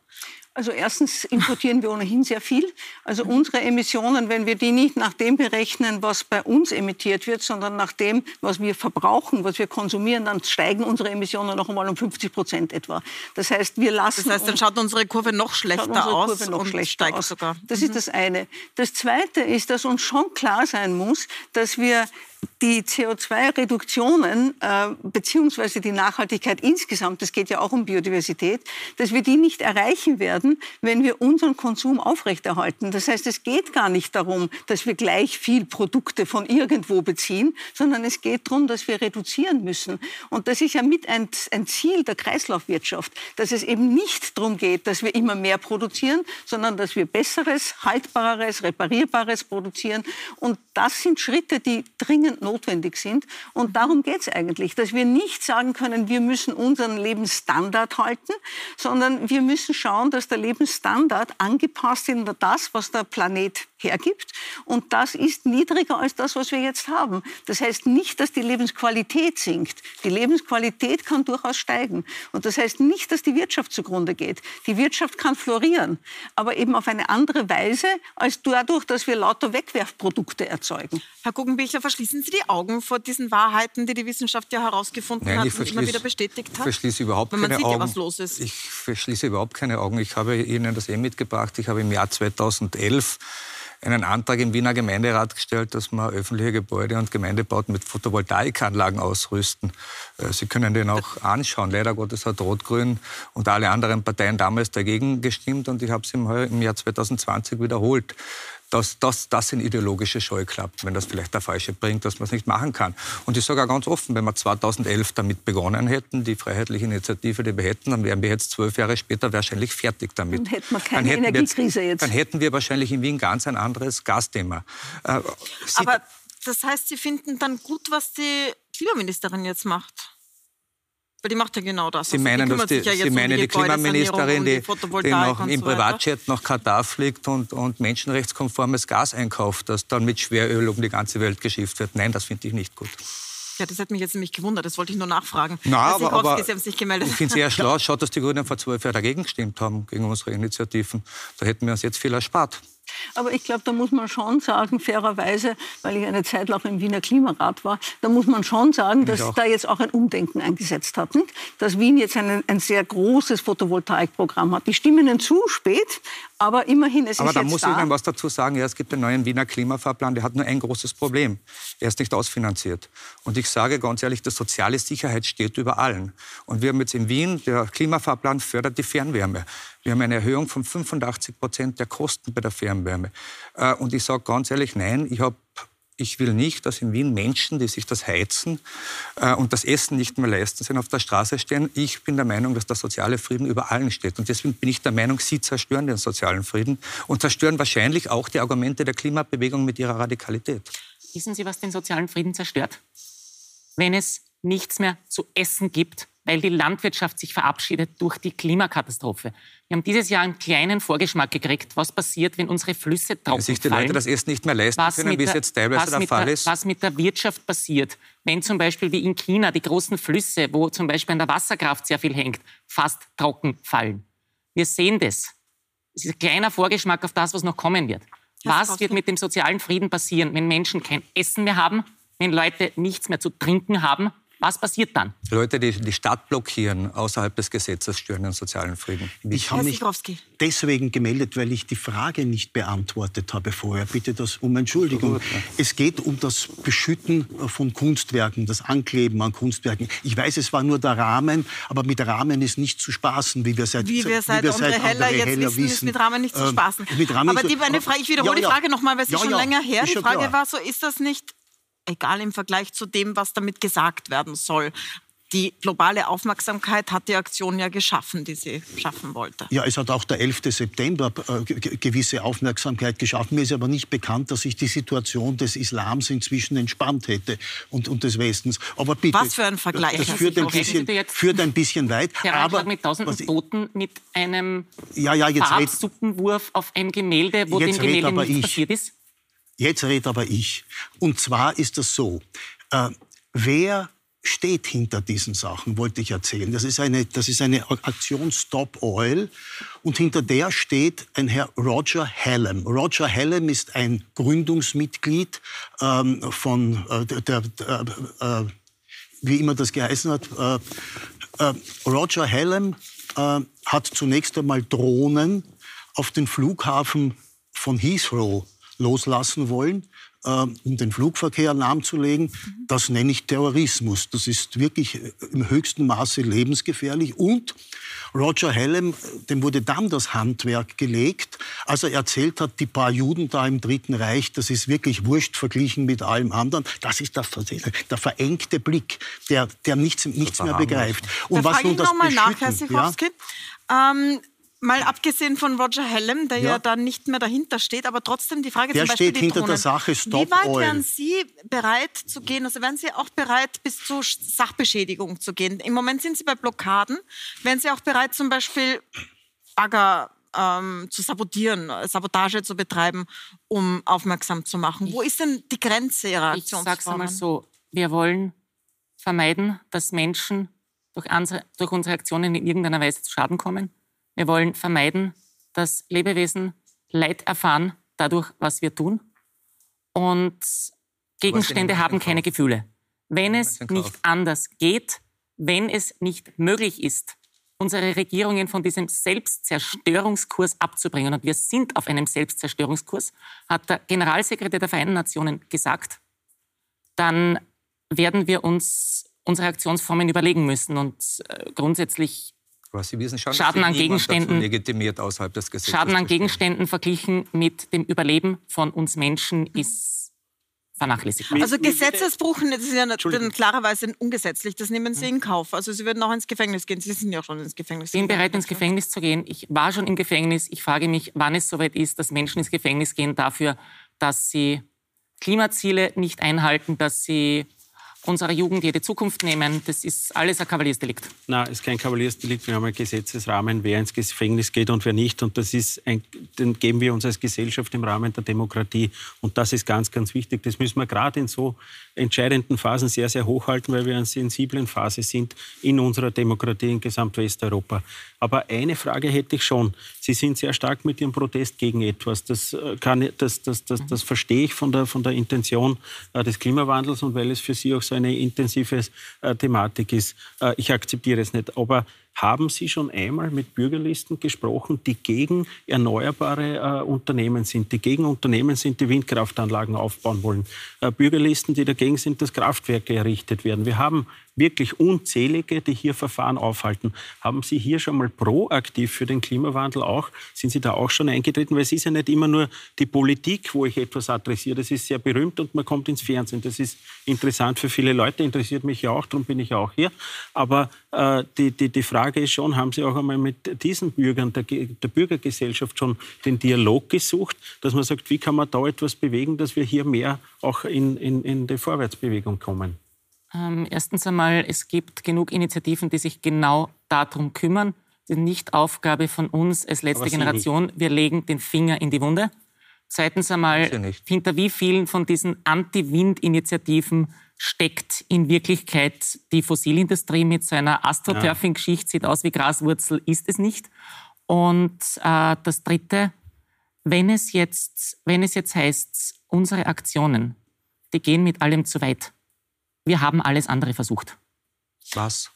Also erstens importieren wir ohnehin sehr viel. Also unsere Emissionen, wenn wir die nicht nach dem berechnen, was bei uns emittiert wird, sondern nach dem, was wir verbrauchen, was wir konsumieren, dann steigen unsere Emissionen noch einmal um 50 Prozent etwa. Das heißt, wir lassen. Das heißt, dann schaut unsere Kurve noch schlechter aus Kurve noch und schlechter steigt aus. sogar. Das mhm. ist das eine. Das zweite ist, dass uns schon klar sein muss, dass wir die CO2-Reduktionen äh, beziehungsweise die Nachhaltigkeit insgesamt, das geht ja auch um Biodiversität, dass wir die nicht erreichen werden, wenn wir unseren Konsum aufrechterhalten. Das heißt, es geht gar nicht darum, dass wir gleich viel Produkte von irgendwo beziehen, sondern es geht darum, dass wir reduzieren müssen. Und das ist ja mit ein, ein Ziel der Kreislaufwirtschaft, dass es eben nicht darum geht, dass wir immer mehr produzieren, sondern dass wir besseres, haltbareres, reparierbares produzieren. Und das sind Schritte, die dringend notwendig sind. Und darum geht es eigentlich, dass wir nicht sagen können, wir müssen unseren Lebensstandard halten, sondern wir müssen schauen, dass der Lebensstandard angepasst ist das, was der Planet hergibt. Und das ist niedriger als das, was wir jetzt haben. Das heißt nicht, dass die Lebensqualität sinkt. Die Lebensqualität kann durchaus steigen. Und das heißt nicht, dass die Wirtschaft zugrunde geht. Die Wirtschaft kann florieren, aber eben auf eine andere Weise als dadurch, dass wir lauter Wegwerfprodukte erzeugen. Herr Guggenbichler, verschließen Sie die Augen vor diesen Wahrheiten, die die Wissenschaft ja herausgefunden Nein, hat und immer wieder bestätigt hat? Ich verschließe überhaupt Wenn man keine sieht Augen. ja, was los ist. Ich verschließe überhaupt keine Augen. Ich habe Ihnen das eh mitgebracht. Ich habe im Jahr 2011 einen Antrag im Wiener Gemeinderat gestellt, dass man öffentliche Gebäude und Gemeindebauten mit Photovoltaikanlagen ausrüsten. Äh, Sie können den auch anschauen. Leider Gottes hat Rot-Grün und alle anderen Parteien damals dagegen gestimmt und ich habe es im Jahr 2020 wiederholt. Das, das, das sind ideologische Scheuklappen, wenn das vielleicht der Falsche bringt, dass man es nicht machen kann. Und ich sage auch ganz offen, wenn wir 2011 damit begonnen hätten, die freiheitliche Initiative, die wir hätten, dann wären wir jetzt zwölf Jahre später wahrscheinlich fertig damit. Dann hätten wir keine dann Energiekrise wir jetzt, Dann hätten wir wahrscheinlich in Wien ganz ein anderes Gasthema. Äh, Aber das heißt, Sie finden dann gut, was die Klimaministerin jetzt macht? Weil die macht ja genau das. Sie Also meinen, die dass die, ja Sie um meinen die, Klimaministerin, die, die, die noch im so? Privatjet nach Katar fliegt und, und menschenrechtskonformes Gas einkauft, das dann mit Schweröl um die ganze Welt geschifft wird. Nein, das finde ich nicht gut. Ja, das hat mich jetzt nämlich gewundert. Das wollte ich nur nachfragen. Na, aber, aber Sie haben sich gemeldet. ich finde es eher [LAUGHS] schlau. Schaut, dass die Grünen vor zwölf Jahren dagegen gestimmt haben, gegen unsere Initiativen. Da hätten wir uns jetzt viel erspart. Aber ich glaube, da muss man schon sagen, fairerweise, weil ich eine Zeit lang im Wiener Klimarat war, da muss man schon sagen, dass da jetzt auch ein Umdenken eingesetzt hat. Nicht? Dass Wien jetzt ein, ein sehr großes Photovoltaikprogramm hat. Die stimmen Ihnen zu spät, aber immerhin, es aber ist da jetzt muss da. ich Ihnen was dazu sagen. Ja, es gibt einen neuen Wiener Klimafahrplan, der hat nur ein großes Problem. Er ist nicht ausfinanziert. Und ich sage ganz ehrlich, die soziale Sicherheit steht über allen. Und wir haben jetzt in Wien, der Klimafahrplan fördert die Fernwärme. Wir haben eine Erhöhung von 85 Prozent der Kosten bei der Fernwärme. Äh, Und ich sage ganz ehrlich, nein, ich habe ich will nicht, dass in Wien Menschen, die sich das Heizen äh, und das Essen nicht mehr leisten, sind auf der Straße stehen. Ich bin der Meinung, dass der soziale Frieden über allen steht. Und deswegen bin ich der Meinung, Sie zerstören den sozialen Frieden und zerstören wahrscheinlich auch die Argumente der Klimabewegung mit ihrer Radikalität. Wissen Sie, was den sozialen Frieden zerstört? Wenn es nichts mehr zu essen gibt, weil die Landwirtschaft sich verabschiedet durch die Klimakatastrophe. Wir haben dieses Jahr einen kleinen Vorgeschmack gekriegt, was passiert, wenn unsere Flüsse Wenn trocken sich die fallen. Leute das Essen nicht mehr leisten was können, mit wie es der- jetzt teilweise was der Fall der, ist. Was mit der Wirtschaft passiert, wenn zum Beispiel wie in China die großen Flüsse, wo zum Beispiel an der Wasserkraft sehr viel hängt, fast trocken fallen. Wir sehen das. Es ist ein kleiner Vorgeschmack auf das, was noch kommen wird. Was wird mit dem sozialen Frieden passieren, wenn Menschen kein Essen mehr haben, wenn Leute nichts mehr zu trinken haben? Was passiert dann? Leute, die die Stadt blockieren, außerhalb des Gesetzes, stören den sozialen Frieden. Ich habe mich deswegen gemeldet, weil ich die Frage nicht beantwortet habe vorher. Bitte das um Entschuldigung. Es geht um das Beschütten von Kunstwerken, das Ankleben an Kunstwerken. Ich weiß, es war nur der Rahmen, aber mit Rahmen ist nicht zu spaßen, wie wir seit Wie wir seit Andre Heller jetzt wissen, ist mit Rahmen nicht zu Ähm, spaßen. mit Rahmen Aber die, eine Frage, ich wiederhole Ja, ja. die Frage nochmal, weil sie Ja, schon ja, länger her. ist Die schon Frage klar. war so, ist das nicht egal im Vergleich zu dem, was damit gesagt werden soll? Die globale Aufmerksamkeit hat die Aktion ja geschaffen, die sie schaffen wollte. Ja, es hat auch der 11. September äh, ge- ge- gewisse Aufmerksamkeit geschaffen. Mir ist aber nicht bekannt, dass sich die Situation des Islams inzwischen entspannt hätte und, und des Westens. Aber bitte, Was für ein Vergleich. Das führt ein, bisschen, führt ein bisschen weit. Terroranschlag Aber mit tausenden was Toten mit einem Ja, ja, jetzt red- Farbsuppenwurf auf ein Gemälde, wo Jetzt dem Gemälde aber nichts ich. passiert ist? Jetzt rede aber ich. Und zwar ist das so, äh, wer steht hinter diesen Sachen, wollte ich erzählen. Das ist eine, das ist eine Aktion Stop Oil und hinter der steht ein Herr Roger Hallam. Roger Hallam ist ein Gründungsmitglied ähm, von äh, der, der äh, äh, wie immer das geheißen hat. Äh, äh, Roger Hallam äh, hat zunächst einmal Drohnen auf den Flughafen von Heathrow loslassen wollen, äh, um den Flugverkehr lahmzulegen. Das nenne ich Terrorismus. Das ist wirklich äh, im höchsten Maße lebensgefährlich. Und Roger Hallam, dem wurde dann das Handwerk gelegt, als er erzählt hat, die paar Juden da im Dritten Reich, das ist wirklich wurscht verglichen mit allem anderen. Das ist der, der verengte Blick, der, der nichts, nichts mehr begreift. da was nun ich das nochmal nach, Herr Beschütten, ja? Ähm, mal abgesehen von Roger Hallam, der ja. Ja. da nicht mehr dahinter steht, aber trotzdem die Frage Der zum Beispiel steht die hinter der Drohnen. Sache Stop Wie weit Oil. wären Sie bereit zu gehen? Also wären Sie auch bereit, bis zur Sachbeschädigung zu gehen? Im Moment sind Sie bei Blockaden. Wären Sie auch bereit, zum Beispiel Bagger ähm, zu sabotieren, äh, Sabotage zu betreiben, um aufmerksam zu machen? Wo ist denn die Grenze Ihrer Ich Aktionsformen? sag's einmal so, wir wollen vermeiden, dass Menschen durch unsere, durch unsere Aktionen in irgendeiner Weise zu Schaden kommen. Wir wollen vermeiden, dass Lebewesen Leid erfahren dadurch, was wir tun. Und Gegenstände haben keine Gefühle. Wenn es nicht anders geht, wenn es nicht möglich ist, unsere Regierungen von diesem Selbstzerstörungskurs abzubringen, und wir sind auf einem Selbstzerstörungskurs, hat der Generalsekretär der Vereinten Nationen gesagt, dann werden wir uns unsere Aktionsformen überlegen müssen und äh, grundsätzlich Aber Sie wissen schon, dass Schaden an Gegenständen- legitimiert außerhalb des Gesetzes. Schaden an Gegenständen verglichen mit dem Überleben von uns Menschen ist vernachlässigbar. Also Gesetzesbruch das ist ja dann klarerweise ungesetzlich. Das nehmen Sie in Kauf. Also Sie würden auch ins Gefängnis gehen. Sie sind ja auch schon ins Gefängnis Ich bin bereit, ins Gefängnis zu gehen. Ich war schon im Gefängnis. Ich frage mich, wann es soweit ist, dass Menschen ins Gefängnis gehen dafür, dass sie Klimaziele nicht einhalten, dass sie unserer Jugend jede Zukunft nehmen. Das ist alles ein Kavaliersdelikt. Nein, es ist kein Kavaliersdelikt. Wir haben einen Gesetzesrahmen, wer ins Gefängnis geht und wer nicht. Und das ist ein, den geben wir uns als Gesellschaft im Rahmen der Demokratie. Und das ist ganz, ganz wichtig. Das müssen wir gerade in so entscheidenden Phasen sehr, sehr hochhalten, weil wir in einer sensiblen Phase sind in unserer Demokratie in Gesamtwesteuropa. Aber eine Frage hätte ich schon. Sie sind sehr stark mit Ihrem Protest gegen etwas. Das, äh, kann, das, das, das, das verstehe ich von der, von der Intention äh, des Klimawandels und weil es für Sie auch so eine intensive äh, Thematik ist. Ich akzeptiere es nicht. Aber haben Sie schon einmal mit Bürgerlisten gesprochen, die gegen erneuerbare äh, Unternehmen sind, die gegen Unternehmen sind, die Windkraftanlagen aufbauen wollen? Äh, Bürgerlisten, die dagegen sind, dass Kraftwerke errichtet werden. Wir haben wirklich unzählige, die hier Verfahren aufhalten. Haben Sie hier schon mal proaktiv für den Klimawandel auch, sind Sie da auch schon eingetreten? Weil es ist ja nicht immer nur die Politik, wo ich etwas adressiere. Das ist sehr berühmt und man kommt ins Fernsehen. Das ist interessant für viele Leute, interessiert mich ja auch, darum bin ich ja auch hier. Aber äh, die, die, die Frage ist schon, haben Sie auch einmal mit diesen Bürgern der, der Bürgergesellschaft schon den Dialog gesucht, dass man sagt, wie kann man da etwas bewegen, dass wir hier mehr auch in, in, in die Vorwärtsbewegung kommen? Ähm, erstens einmal, es gibt genug Initiativen, die sich genau darum kümmern. Ist nicht Aufgabe von uns als letzte Generation. Nicht. Wir legen den Finger in die Wunde. Zweitens einmal, hinter wie vielen von diesen Anti-Wind-Initiativen steckt in Wirklichkeit die Fossilindustrie mit so einer Astroturfing-Geschichte, sieht aus wie Graswurzel, ist es nicht. Und äh, das Dritte, wenn es, jetzt, wenn es jetzt heißt, unsere Aktionen, die gehen mit allem zu weit wir haben alles andere versucht. Was?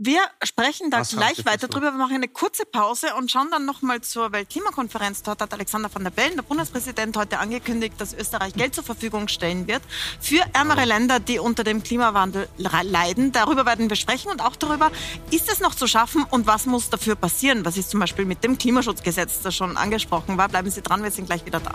Wir sprechen da Was gleich weiter drüber. Wir machen eine kurze Pause und schauen dann nochmal zur Weltklimakonferenz. Dort hat Alexander van der Bellen, der Bundespräsident, heute angekündigt, dass Österreich Geld zur Verfügung stellen wird für ärmere Länder, die unter dem Klimawandel leiden. Darüber werden wir sprechen und auch darüber, ist es noch zu schaffen und was muss dafür passieren? Was ist zum Beispiel mit dem Klimaschutzgesetz, das schon angesprochen war? Bleiben Sie dran, wir sind gleich wieder da.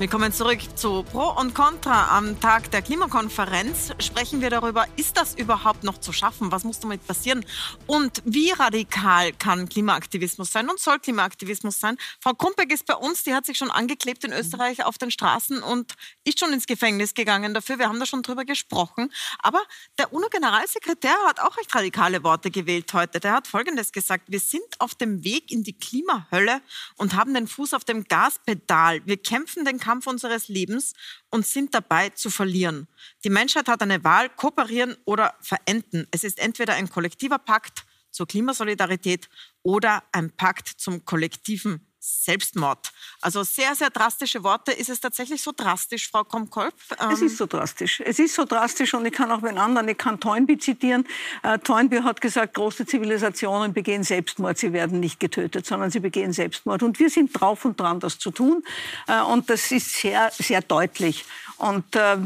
Willkommen zurück zu Pro und Contra. Am Tag der Klimakonferenz sprechen wir darüber, ist das überhaupt noch zu schaffen? Was muss damit passieren? Und wie radikal kann Klimaaktivismus sein und soll Klimaaktivismus sein? Frau Krumpeck ist bei uns, die hat sich schon angeklebt in Österreich auf den Straßen und ist schon ins Gefängnis gegangen dafür. Wir haben da schon drüber gesprochen. Aber der UNO-Generalsekretär hat auch recht radikale Worte gewählt heute. Der hat Folgendes gesagt. Wir sind auf dem Weg in die Klimahölle und haben den Fuß auf dem Gaspedal. Wir kämpfen den Kampf Kampf unseres Lebens und sind dabei zu verlieren. Die Menschheit hat eine Wahl, kooperieren oder verenden. Es ist entweder ein kollektiver Pakt zur Klimasolidarität oder ein Pakt zum kollektiven Selbstmord. Also sehr, sehr drastische Worte. Ist es tatsächlich so drastisch, Frau Komkolb? Ähm es ist so drastisch. Es ist so drastisch und ich kann auch einen anderen, ich kann Toynbee zitieren. Äh, Toynbee hat gesagt, große Zivilisationen begehen Selbstmord. Sie werden nicht getötet, sondern sie begehen Selbstmord. Und wir sind drauf und dran, das zu tun. Äh, und das ist sehr, sehr deutlich. Und äh,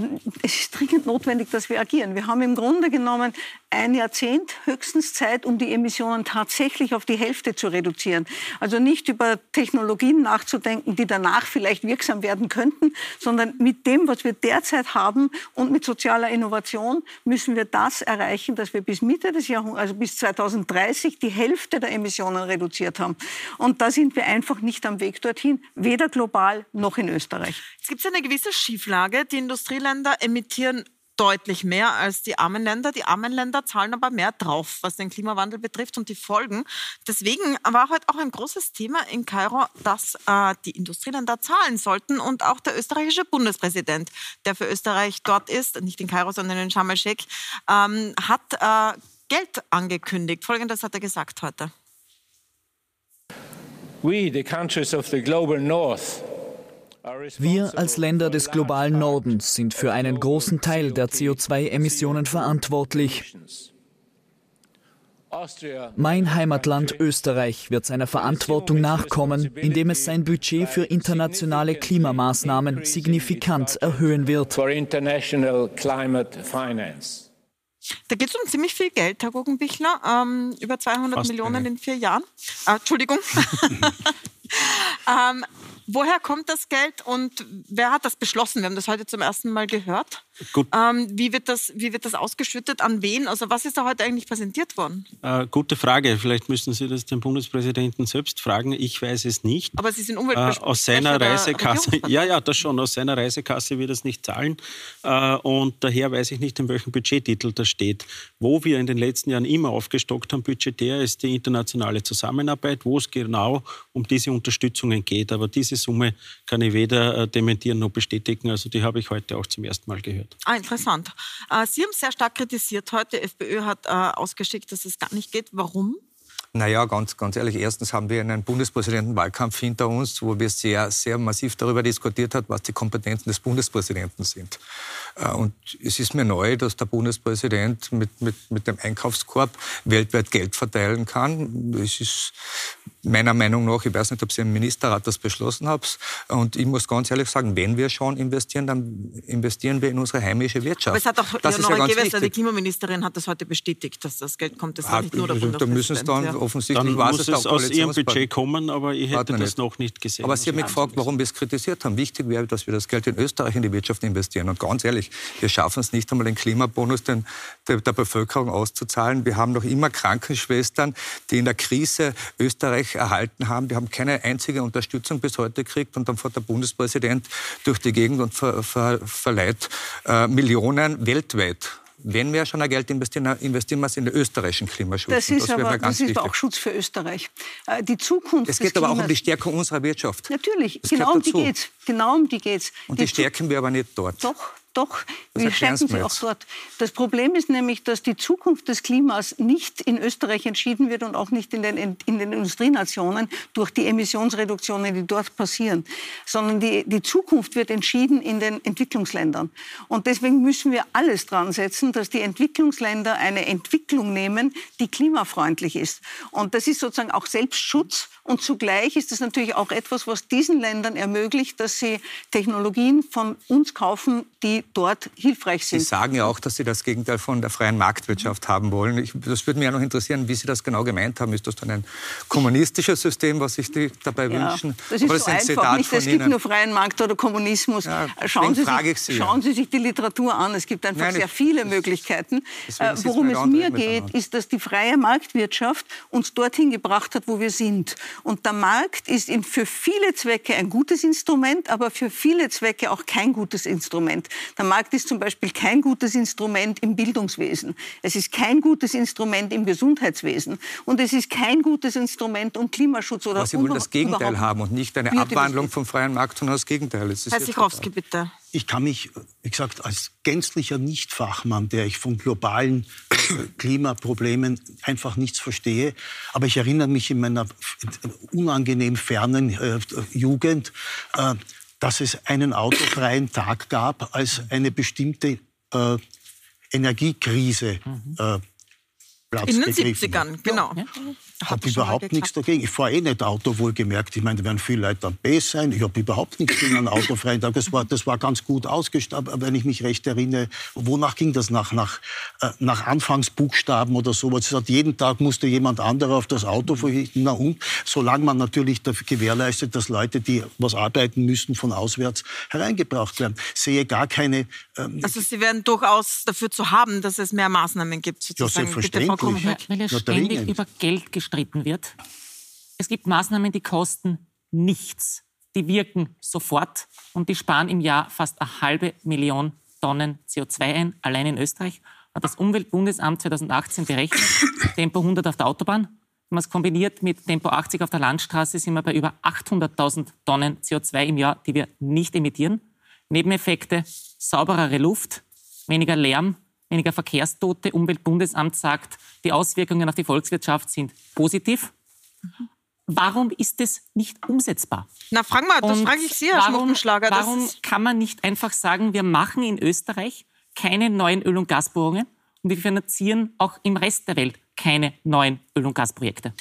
es ist dringend notwendig, dass wir agieren. Wir haben im Grunde genommen ein Jahrzehnt höchstens Zeit, um die Emissionen tatsächlich auf die Hälfte zu reduzieren. Also nicht über Technologien nachzudenken, die danach vielleicht wirksam werden könnten, sondern mit dem, was wir derzeit haben und mit sozialer Innovation müssen wir das erreichen, dass wir bis Mitte des Jahrhunderts, also bis 2030, die Hälfte der Emissionen reduziert haben. Und da sind wir einfach nicht am Weg dorthin, weder global noch in Österreich. Es gibt eine gewisse Schieflage die Industrieländer emittieren deutlich mehr als die armen Länder. Die armen Länder zahlen aber mehr drauf, was den Klimawandel betrifft und die Folgen. Deswegen war heute auch ein großes Thema in Kairo, dass äh, die Industrieländer zahlen sollten und auch der österreichische Bundespräsident, der für Österreich dort ist, nicht in Kairo, sondern in Sharm el-Sheikh, ähm, hat äh, Geld angekündigt. Folgendes hat er gesagt heute. We, the countries of the global north, wir als Länder des globalen Nordens sind für einen großen Teil der CO2-Emissionen verantwortlich. Mein Heimatland Österreich wird seiner Verantwortung nachkommen, indem es sein Budget für internationale Klimamaßnahmen signifikant erhöhen wird. Da geht es um ziemlich viel Geld, Herr Guggenbichler, ähm, über 200 Fast Millionen in vier Jahren. Äh, Entschuldigung. [LAUGHS] [LAUGHS] ähm, Woher kommt das Geld und wer hat das beschlossen? Wir haben das heute zum ersten Mal gehört. Ähm, wie, wird das, wie wird das ausgeschüttet? An wen? Also was ist da heute eigentlich präsentiert worden? Äh, gute Frage. Vielleicht müssen Sie das den Bundespräsidenten selbst fragen. Ich weiß es nicht. Aber Sie sind Äh, Umweltsprecher aus seiner Reisekasse, ja, ja, das schon. Aus seiner Reisekasse wird es nicht zahlen. Äh, und daher weiß ich nicht, in welchem Budgettitel das steht. Wo wir in den letzten Jahren immer aufgestockt haben, budgetär, ist die internationale Zusammenarbeit, wo es genau um diese Unterstützungen geht. Aber diese Summe kann ich weder äh, dementieren noch bestätigen. Also die habe ich heute auch zum ersten Mal gehört. Ah, interessant. Äh, Sie haben sehr stark kritisiert heute. Die FPÖ hat äh, ausgeschickt, dass es gar nicht geht. Warum? Naja, ganz, ganz ehrlich, erstens haben wir einen Bundespräsidentenwahlkampf hinter uns, wo wir sehr, sehr massiv darüber diskutiert haben, was die Kompetenzen des Bundespräsidenten sind. Und es ist mir neu, dass der Bundespräsident mit, mit, mit dem Einkaufskorb weltweit Geld verteilen kann. Es ist meiner Meinung nach, ich weiß nicht, ob Sie im Ministerrat das beschlossen haben, und ich muss ganz ehrlich sagen, wenn wir schon investieren, dann investieren wir in unsere heimische Wirtschaft. Aber es hat auch das ist ja Gewessler, die. Klimaministerin, hat das heute bestätigt, dass das Geld kommt. Das war Ah, nicht nur der da müssen es dann ja. offensichtlich Dann muss es es aus Ihrem. Budget kommen, aber ich hätte das nicht. noch nicht gesehen. Aber Sie haben mich gefragt, warum wir es kritisiert haben. Wichtig wäre, dass wir das Geld in Österreich in die Wirtschaft investieren. Und ganz ehrlich, wir schaffen es nicht einmal, den Klimabonus den, der, der Bevölkerung auszuzahlen. Wir haben noch immer Krankenschwestern, die in der Krise Österreich erhalten haben. Die haben keine einzige Unterstützung bis heute gekriegt. Und dann fährt der Bundespräsident durch die Gegend und ver, ver, verleiht äh, Millionen weltweit. Wenn wir schon ein Geld investieren, investieren wir es in den österreichischen Klimaschutz. Das ist mir aber, das ist auch Schutz für Österreich. Äh, Die Zukunft Es geht aber auch um Klimas- die Stärkung unserer Wirtschaft. Natürlich, Das genau gehört um die geht's. Genau um die geht's. Und die stärken wir aber nicht dort. Doch, doch. Das Wir stärken Sie auch dort. Das Problem ist nämlich, dass die Zukunft des Klimas nicht in Österreich entschieden wird und auch nicht in den, in den Industrienationen durch die Emissionsreduktionen, die dort passieren, sondern die, die Zukunft wird entschieden in den Entwicklungsländern. Und deswegen müssen wir alles dran setzen, dass die Entwicklungsländer eine Entwicklung nehmen, die klimafreundlich ist. Und das ist sozusagen auch Selbstschutz. Und zugleich ist es natürlich auch etwas, was diesen Ländern ermöglicht, dass sie Technologien von uns kaufen, die dort hilfreich Sie sind. sagen ja auch, dass Sie das Gegenteil von der freien Marktwirtschaft haben wollen. Ich, das würde mich ja noch interessieren, wie Sie das genau gemeint haben. Ist das dann ein kommunistisches System, was sich die dabei Ja, wünschen? das ist Oder so ein einfach Zitat nicht. Es gibt Ihnen? nur freien Markt oder Kommunismus. Schauen, deswegen Sie sich, ich Sie ja. schauen Sie sich die Literatur an. Es gibt einfach Nein, sehr viele Möglichkeiten. deswegen Äh, worum es mir geht, ist, dass die freie Marktwirtschaft uns dorthin gebracht hat, wo wir sind. Und der Markt ist für viele Zwecke ein gutes Instrument, aber für viele Zwecke auch kein gutes Instrument. Der Markt ist zum Beispiel kein gutes Instrument im Bildungswesen. Es ist kein gutes Instrument im Gesundheitswesen. Und es ist kein gutes Instrument um Klimaschutz oder Aber Sie wollen das Gegenteil haben und nicht eine Abwandlung vom freien Markt, sondern das Gegenteil. Das ist Herr Sikorski, bitte. Ich kann mich, wie gesagt, als gänzlicher Nichtfachmann, der ich von globalen äh, Klimaproblemen einfach nichts verstehe, aber ich erinnere mich in meiner unangenehm fernen äh, Jugend, äh, dass es einen autofreien Tag gab, als eine bestimmte äh, Energiekrise äh, Platz In den gegriffen 70ern, hat. genau. Ich habe überhaupt nichts dagegen. Ich fahre eh nicht Auto, wohlgemerkt. Ich meine, da werden viele Leute am B sein. Ich habe überhaupt nichts gegen einen autofreien Tag. Das war, das war ganz gut ausgestattet, wenn ich mich recht erinnere. Wonach ging das? Nach, nach, äh, nach Anfangsbuchstaben oder sowas? Es hat jeden Tag musste jemand anderer auf das Auto verrichten. Na und? Solange man natürlich dafür gewährleistet, dass Leute, die was arbeiten müssen, von auswärts hereingebracht werden. Sehe gar keine... Ähm, Also Sie wären durchaus dafür zu haben, dass es mehr Maßnahmen gibt. Sozusagen. Bitte, Frau selbstverständlich. Krumholz. Weil ja ständig über Geld gestritten wird. Es gibt Maßnahmen, die kosten nichts. Die wirken sofort und die sparen im Jahr fast eine halbe Million Tonnen CO2 ein, allein in Österreich. Hat das Umweltbundesamt 2018 berechnet. [LAUGHS] Tempo 100 auf der Autobahn. Wenn man es kombiniert mit Tempo 80 auf der Landstraße, sind wir bei über 800.000 Tonnen CO2 im Jahr, die wir nicht emittieren. Nebeneffekte, sauberere Luft, weniger Lärm, weniger Verkehrstote. Umweltbundesamt sagt, die Auswirkungen auf die Volkswirtschaft sind positiv. Warum ist es nicht umsetzbar? Na, fragen wir, das frage ich Sie, Herr warum, Warum kann man nicht einfach sagen, wir machen in Österreich keine neuen Öl- und Gasbohrungen und wir finanzieren auch im Rest der Welt keine neuen Öl- und Gasprojekte?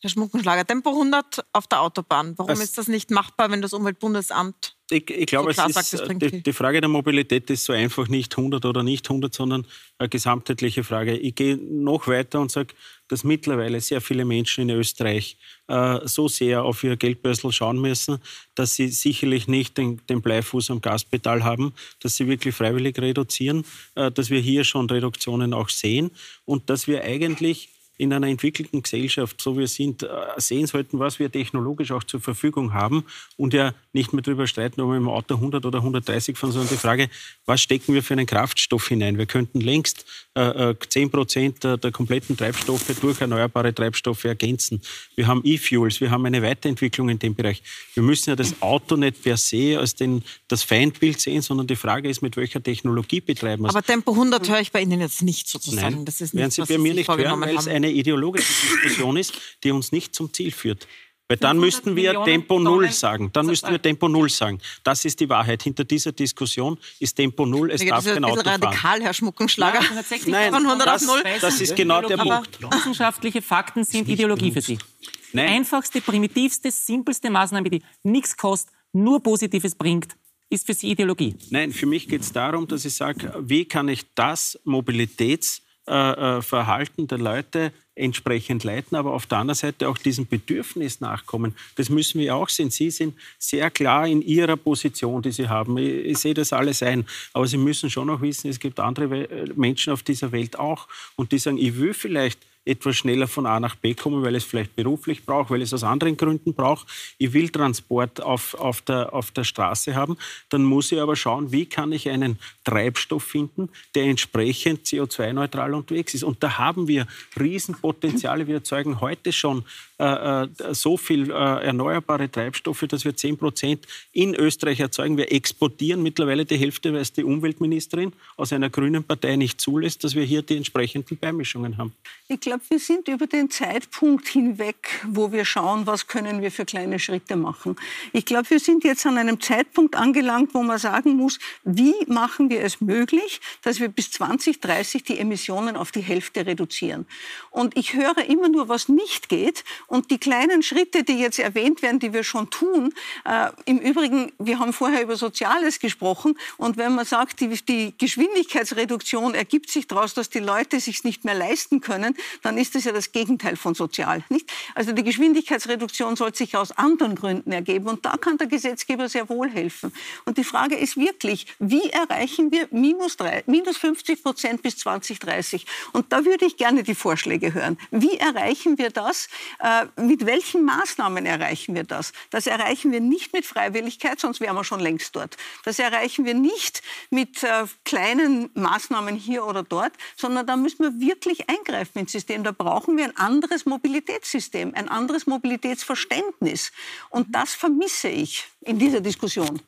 Herr Schmuckenschlager, Tempo 100 auf der Autobahn. Warum Es- ist das nicht machbar, wenn das Umweltbundesamt Ich, ich glaube, so es sagt, ist, das äh, bringt die, die Frage der Mobilität ist so einfach nicht 100 oder nicht 100, sondern eine gesamtheitliche Frage. Ich gehe noch weiter und sage, dass mittlerweile sehr viele Menschen in Österreich äh, so sehr auf ihr Geldbörsel schauen müssen, dass sie sicherlich nicht den, den Bleifuß am Gaspedal haben, dass sie wirklich freiwillig reduzieren, äh, dass wir hier schon Reduktionen auch sehen und dass wir eigentlich in einer entwickelten Gesellschaft, so wir sind, äh, sehen sollten, was wir technologisch auch zur Verfügung haben und ja nicht mehr darüber streiten, ob wir im Auto 100 oder 130 fahren, sondern die Frage, was stecken wir für einen Kraftstoff hinein? Wir könnten längst äh, äh, 10 Prozent der, der kompletten Treibstoffe durch erneuerbare Treibstoffe ergänzen. Wir haben E-Fuels, wir haben eine Weiterentwicklung in dem Bereich. Wir müssen ja das Auto nicht per se als den, das Feindbild sehen, sondern die Frage ist, mit welcher Technologie betreiben wir es. Aber Tempo 100 höre ich bei Ihnen jetzt nicht sozusagen. Nein, das ist werden nicht, Sie was bei mir nicht hören, weil es haben. Eine ideologische Diskussion ist, die uns nicht zum Ziel führt. Weil dann 500 müssten wir Millionen Tempo Null sagen. Dann müssten wir Tempo Null sagen. Das ist die Wahrheit. Hinter dieser Diskussion ist Tempo Null. Es Das darf ist ein bisschen Auto fahren. radikal, Herr Schmuckenschlager. Nein, von 100 das- auf 0. das ist genau der Punkt. Wissenschaftliche Fakten sind Ideologie für Sie. Die Nein. einfachste, primitivste, simpelste Maßnahme, die nichts kostet, nur Positives bringt, ist für Sie Ideologie. Nein, für mich geht es darum, dass ich sage, wie kann ich das Mobilitätsverhalten äh, Verhalten der Leute entsprechend leiten, aber auf der anderen Seite auch diesem Bedürfnis nachkommen. Das müssen wir auch sehen. Sie sind sehr klar in Ihrer Position, die Sie haben. Ich, ich sehe das alles ein. Aber Sie müssen schon auch wissen, es gibt andere äh, Menschen auf dieser Welt auch und die sagen, ich will vielleicht etwas schneller von A nach B kommen, weil ich es vielleicht beruflich brauche, weil ich es aus anderen Gründen brauche. Ich will Transport auf, auf, der, auf der Straße haben. Dann muss ich aber schauen, wie kann ich einen Treibstoff finden, der entsprechend CO2-neutral unterwegs ist. Und da haben wir Riesenpotenziale. Wir erzeugen heute schon äh, äh, so viel äh, erneuerbare Treibstoffe, dass wir 10 Prozent in Österreich erzeugen. Wir exportieren mittlerweile die Hälfte, weil es die Umweltministerin aus einer grünen Partei nicht zulässt, dass wir hier die entsprechenden Beimischungen haben. Ich glaube, wir sind über den Zeitpunkt hinweg, wo wir schauen, was können wir für kleine Schritte machen. Ich glaube, wir sind jetzt an einem Zeitpunkt angelangt, wo man sagen muss, wie machen wir es möglich, dass wir bis 2030 die Emissionen auf die Hälfte reduzieren. Und ich höre immer nur, was nicht geht. Und die kleinen Schritte, die jetzt erwähnt werden, die wir schon tun, äh, im Übrigen, wir haben vorher über Soziales gesprochen. Und wenn man sagt, die, die Geschwindigkeitsreduktion ergibt sich daraus, dass die Leute sich nicht mehr leisten können, dann ist das ja das Gegenteil von sozial. Nicht? Also die Geschwindigkeitsreduktion soll sich aus anderen Gründen ergeben. Und da kann der Gesetzgeber sehr wohl helfen. Und die Frage ist wirklich, wie erreichen wir minus, drei, minus 50 Prozent bis 2030? Und da würde ich gerne die Vorschläge hören. Wie erreichen wir das? Äh, mit welchen Maßnahmen erreichen wir das? Das erreichen wir nicht mit Freiwilligkeit, sonst wären wir schon längst dort. Das erreichen wir nicht mit äh, kleinen Maßnahmen hier oder dort, sondern da müssen wir wirklich eingreifen ins System. Da brauchen wir ein anderes Mobilitätssystem, ein anderes Mobilitätsverständnis. Und das vermisse ich in dieser Diskussion.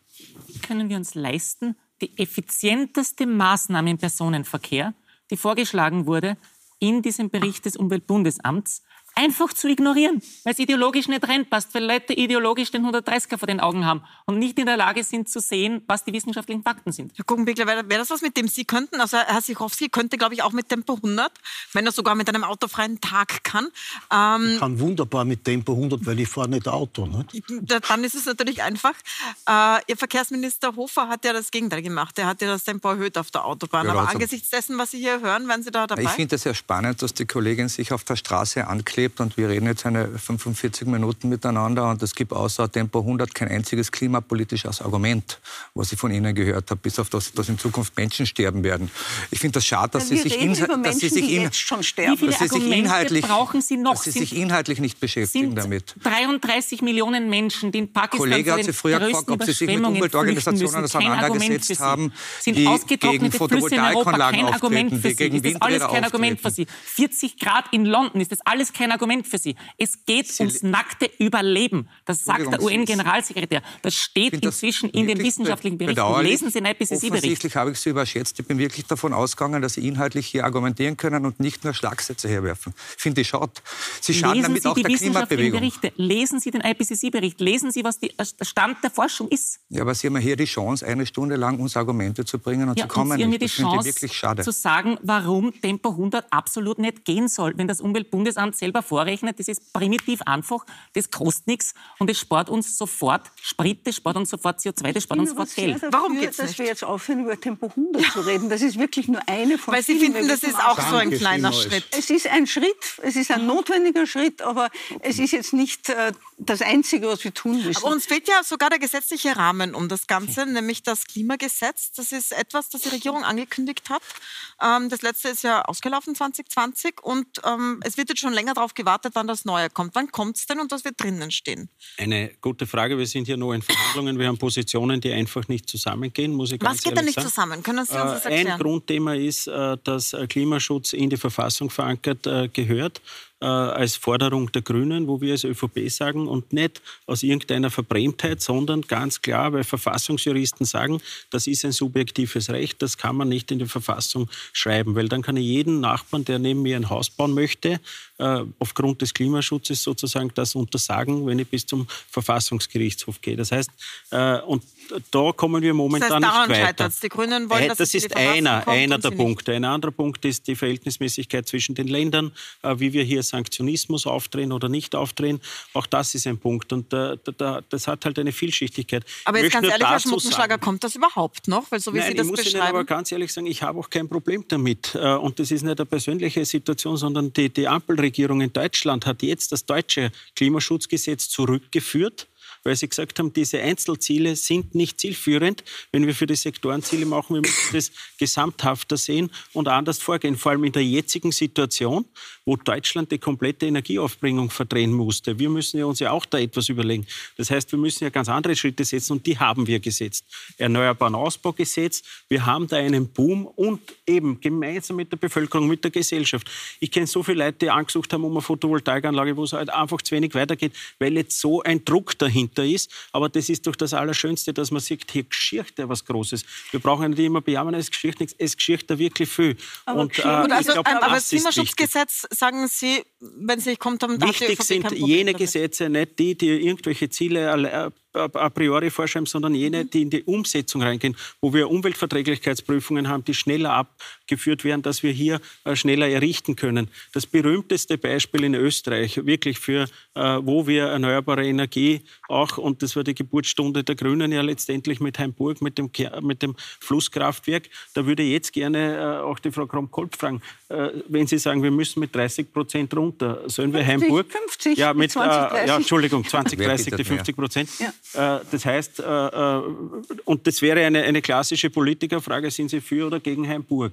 können wir uns leisten, die effizienteste Maßnahme im Personenverkehr, die vorgeschlagen wurde, in diesem Bericht des Umweltbundesamts einfach zu ignorieren, weil es ideologisch nicht reinpasst, weil Leute ideologisch den 130er vor den Augen haben und nicht in der Lage sind zu sehen, was die wissenschaftlichen Fakten sind. Herr Guggenbiegler, wäre wäre das was, mit dem Sie könnten? Also Herr Sichowski könnte, glaube ich, auch mit Tempo 100, wenn er sogar mit einem autofreien Tag kann. Ähm, Ich kann wunderbar mit Tempo 100, weil ich fahre nicht Auto. Nicht? da- dann ist es natürlich einfach. Äh, Ihr Verkehrsminister Hofer hat ja das Gegenteil gemacht. Er hat ja das Tempo erhöht auf der Autobahn. Ja, Aber also- angesichts dessen, was Sie hier hören, wären Sie da dabei? Ich finde es sehr spannend, dass die Kollegin sich auf der Straße anklebt und wir reden jetzt eine 45 Minuten miteinander und es gibt außer Tempo 100 kein einziges klimapolitisches Argument, was ich von Ihnen gehört habe, bis auf das, dass in Zukunft Menschen sterben werden. Ich finde das schade, dass Ja, Sie sich, über dass Sie Menschen, sich in- jetzt schon sterben. Dass Sie sich inhaltlich, brauchen Sie noch? dass Sie sich inhaltlich nicht beschäftigen damit. 33 Millionen Menschen, die in Pakistan Kollege hat Sie früher gefragt, ob Sie sich mit Umweltorganisationen auseinandergesetzt haben, Sind die gegen Photovoltaikanlagen auftreten, die gegen Windräder kein Argument für Sie? 40 Grad in London, ist das alles kein Argument für Sie? Es geht ums nackte Überleben. Das sagt der UN-Generalsekretär. Das steht finde das inzwischen in den wissenschaftlichen Berichten. Lesen Sie den IPCC-Bericht. Offensichtlich habe ich Sie überschätzt. Ich bin wirklich davon ausgegangen, dass Sie inhaltlich hier argumentieren können und nicht nur Schlagsätze herwerfen. Finde ich schade. Sie schaden Lesen damit Sie auch die der Klimabewegung. Berichte. Lesen Sie den IPCC-Bericht. Lesen Sie, was die, äh, der Stand der Forschung ist. Ja, aber Sie haben ja hier die Chance, eine Stunde lang uns Argumente zu bringen und Ja, Sie kommen und Sie haben mir nicht. die finde ich Chance wirklich schade. zu sagen, warum Tempo 100 absolut nicht gehen soll, wenn das Umweltbundesamt selber selber vorrechnen, das ist primitiv einfach, das kostet nichts und es spart uns sofort Sprit, das spart uns sofort CO2, das spart uns sofort Geld. Warum geht es dass wir jetzt aufhören, über Tempo 100 zu reden? Das ist wirklich nur eine von Weil Sie vielen finden, das ist auch so ein kleiner Schritt. Es ist ein Schritt, es ist ein notwendiger Schritt, aber es ist jetzt nicht äh, das Einzige, was wir tun müssen. Aber uns fehlt ja sogar der gesetzliche Rahmen um das Ganze, nämlich das Klimagesetz. Das ist etwas, das die Regierung angekündigt hat. Ähm, das letzte ist ja ausgelaufen 2020 und ähm, es wird jetzt schon länger darauf gewartet, wann das Neue kommt. Wann kommt es denn und was wird drinnen stehen? Eine gute Frage. Wir sind hier nur in Verhandlungen. Wir haben Positionen, die einfach nicht zusammengehen, muss ich was geht da nicht sagen. zusammen? Können Sie uns das Äh, erklären? Ein Grundthema ist, äh, dass äh, Klimaschutz in die Verfassung verankert gehört äh, als Forderung der Grünen, wo wir als ÖVP sagen und nicht aus irgendeiner Verbrämtheit, sondern ganz klar, weil Verfassungsjuristen sagen, das ist ein subjektives Recht, das kann man nicht in die Verfassung schreiben, weil dann kann ich jeden Nachbarn, der neben mir ein Haus bauen möchte, äh, aufgrund des Klimaschutzes sozusagen das untersagen, wenn ich bis zum Verfassungsgerichtshof gehe. Das heißt, äh, und da kommen wir momentan das heißt, nicht weiter. Die Grünen wollen, Äh, dass das ist einer, einer der. Punkte. Ein anderer Punkt ist die Verhältnismäßigkeit zwischen den Ländern, äh, wie wir hier Sanktionismus aufdrehen oder nicht aufdrehen. Auch das ist ein Punkt. Und äh, da, da, das hat halt eine Vielschichtigkeit. Aber Ich jetzt ganz ehrlich, Herr dazu Schmuckenschlager, sagen- kommt das überhaupt noch? Weil so wie Nein, Sie ich das muss Ihnen aber beschreiben. ganz ehrlich sagen, ich habe auch kein Problem damit. Äh, Und das ist nicht eine persönliche Situation, sondern die, die Ampelregierung in Deutschland hat jetzt das deutsche Klimaschutzgesetz zurückgeführt weil sie gesagt haben, diese Einzelziele sind nicht zielführend. Wenn wir für die Sektorenziele machen, wir müssen das gesamthafter sehen und anders vorgehen. Vor allem in der jetzigen Situation, wo Deutschland die komplette Energieaufbringung verdrehen musste. Wir müssen ja uns ja auch da etwas überlegen. Das heißt, wir müssen ja ganz andere Schritte setzen und die haben wir gesetzt. Erneuerbaren Ausbaugesetz, wir haben da einen Boom und eben gemeinsam mit der Bevölkerung, mit der Gesellschaft. Ich kenne so viele Leute, die angesucht haben um eine Photovoltaikanlage, wo es halt einfach zu wenig weitergeht, weil jetzt so ein Druck dahinter ist. Aber das ist doch das Allerschönste, dass man sieht, hier geschieht ja was Großes. Wir brauchen ja nicht immer bejahen, es geschieht nichts, es geschieht da wirklich viel. Aber, und, äh, also, ich glaub, aber das. Klimaschutzgesetz, sagen Sie, wenn es nicht kommt, dann Wichtig sind jene damit. Gesetze, nicht die, die irgendwelche Ziele alle- a priori vorschreiben, sondern jene, Mhm. die in die Umsetzung reingehen, wo wir Umweltverträglichkeitsprüfungen haben, die schneller abgeführt werden, dass wir hier äh, schneller errichten können. Das berühmteste Beispiel in Österreich, wirklich für, äh, wo wir erneuerbare Energie auch, und das war die Geburtsstunde der Grünen ja letztendlich mit Heimburg, mit dem, mit dem Flusskraftwerk, da würde ich jetzt gerne äh, auch die Frau Krom-Kolb fragen, äh, wenn Sie sagen, wir müssen mit 30 Prozent runter, sollen wir 50, Heimburg? 50, ja, mit mit, 20, äh, 30. ja, Entschuldigung, 20, Wer 30, die bietet mehr? 50 Prozent. Äh, das heißt, und das wäre eine, eine klassische Politikerfrage, sind Sie für oder gegen Heimburg?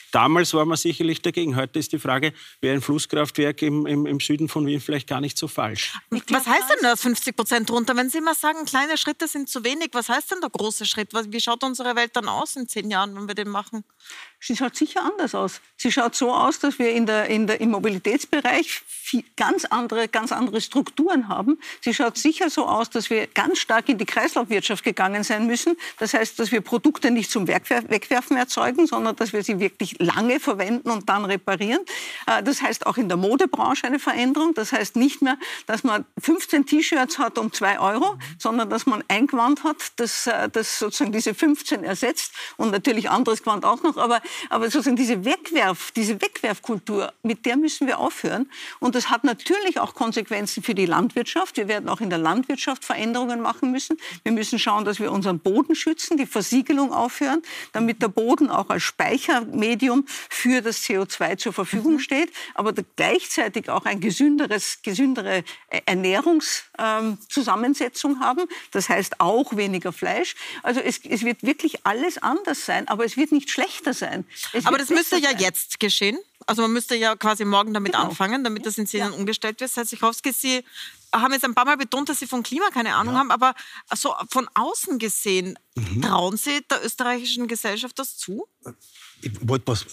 Damals war man sicherlich dagegen. Heute ist die Frage, wäre ein Flusskraftwerk im, im, im Süden von Wien vielleicht gar nicht so falsch. Was heißt denn das 50 Prozent runter? Wenn Sie immer sagen, kleine Schritte sind zu wenig, was heißt denn der große Schritt? Wie schaut unsere Welt dann aus in zehn Jahren, wenn wir den machen? Sie schaut sicher anders aus. Sie schaut so aus, dass wir in der, in der, im Mobilitätsbereich viel, ganz, andere, ganz andere Strukturen haben. Sie schaut sicher so aus, dass wir ganz stark in die Kreislaufwirtschaft gegangen sein müssen. Das heißt, dass wir Produkte nicht zum Wegwer- Wegwerfen erzeugen, sondern dass wir sie wirklich lange verwenden und dann reparieren. Äh, Das heißt auch in der Modebranche eine Veränderung. Das heißt nicht mehr, dass man 15 T-Shirts hat um 2 Euro, sondern dass man ein Gewand hat, das, äh, das sozusagen diese 15 ersetzt und natürlich anderes Gewand auch noch. Aber, aber sozusagen diese Wegwerf, diese Wegwerfkultur, mit der müssen wir aufhören. Und das hat natürlich auch Konsequenzen für die Landwirtschaft. Wir werden auch in der Landwirtschaft Veränderungen machen müssen. Wir müssen schauen, dass wir unseren Boden schützen, die Versiegelung aufhören, damit der Boden auch als Speichermedium für das CO2 zur Verfügung steht, aber gleichzeitig auch ein gesünderes, gesündere äh, Ernährungszusammensetzung haben. Das heißt auch weniger Fleisch. Also es, es wird wirklich alles anders sein, aber es wird nicht schlechter sein. Es Aber das müsste ja sein. jetzt geschehen. Also man müsste ja quasi morgen damit Genau. anfangen, damit das in zehn Jahren umgestellt wird. Herr Sichowski, Sie haben jetzt ein paar Mal betont, dass Sie von Klima keine Ahnung haben, aber so von außen gesehen, Mhm. trauen Sie der österreichischen Gesellschaft das zu? Ich wollte was,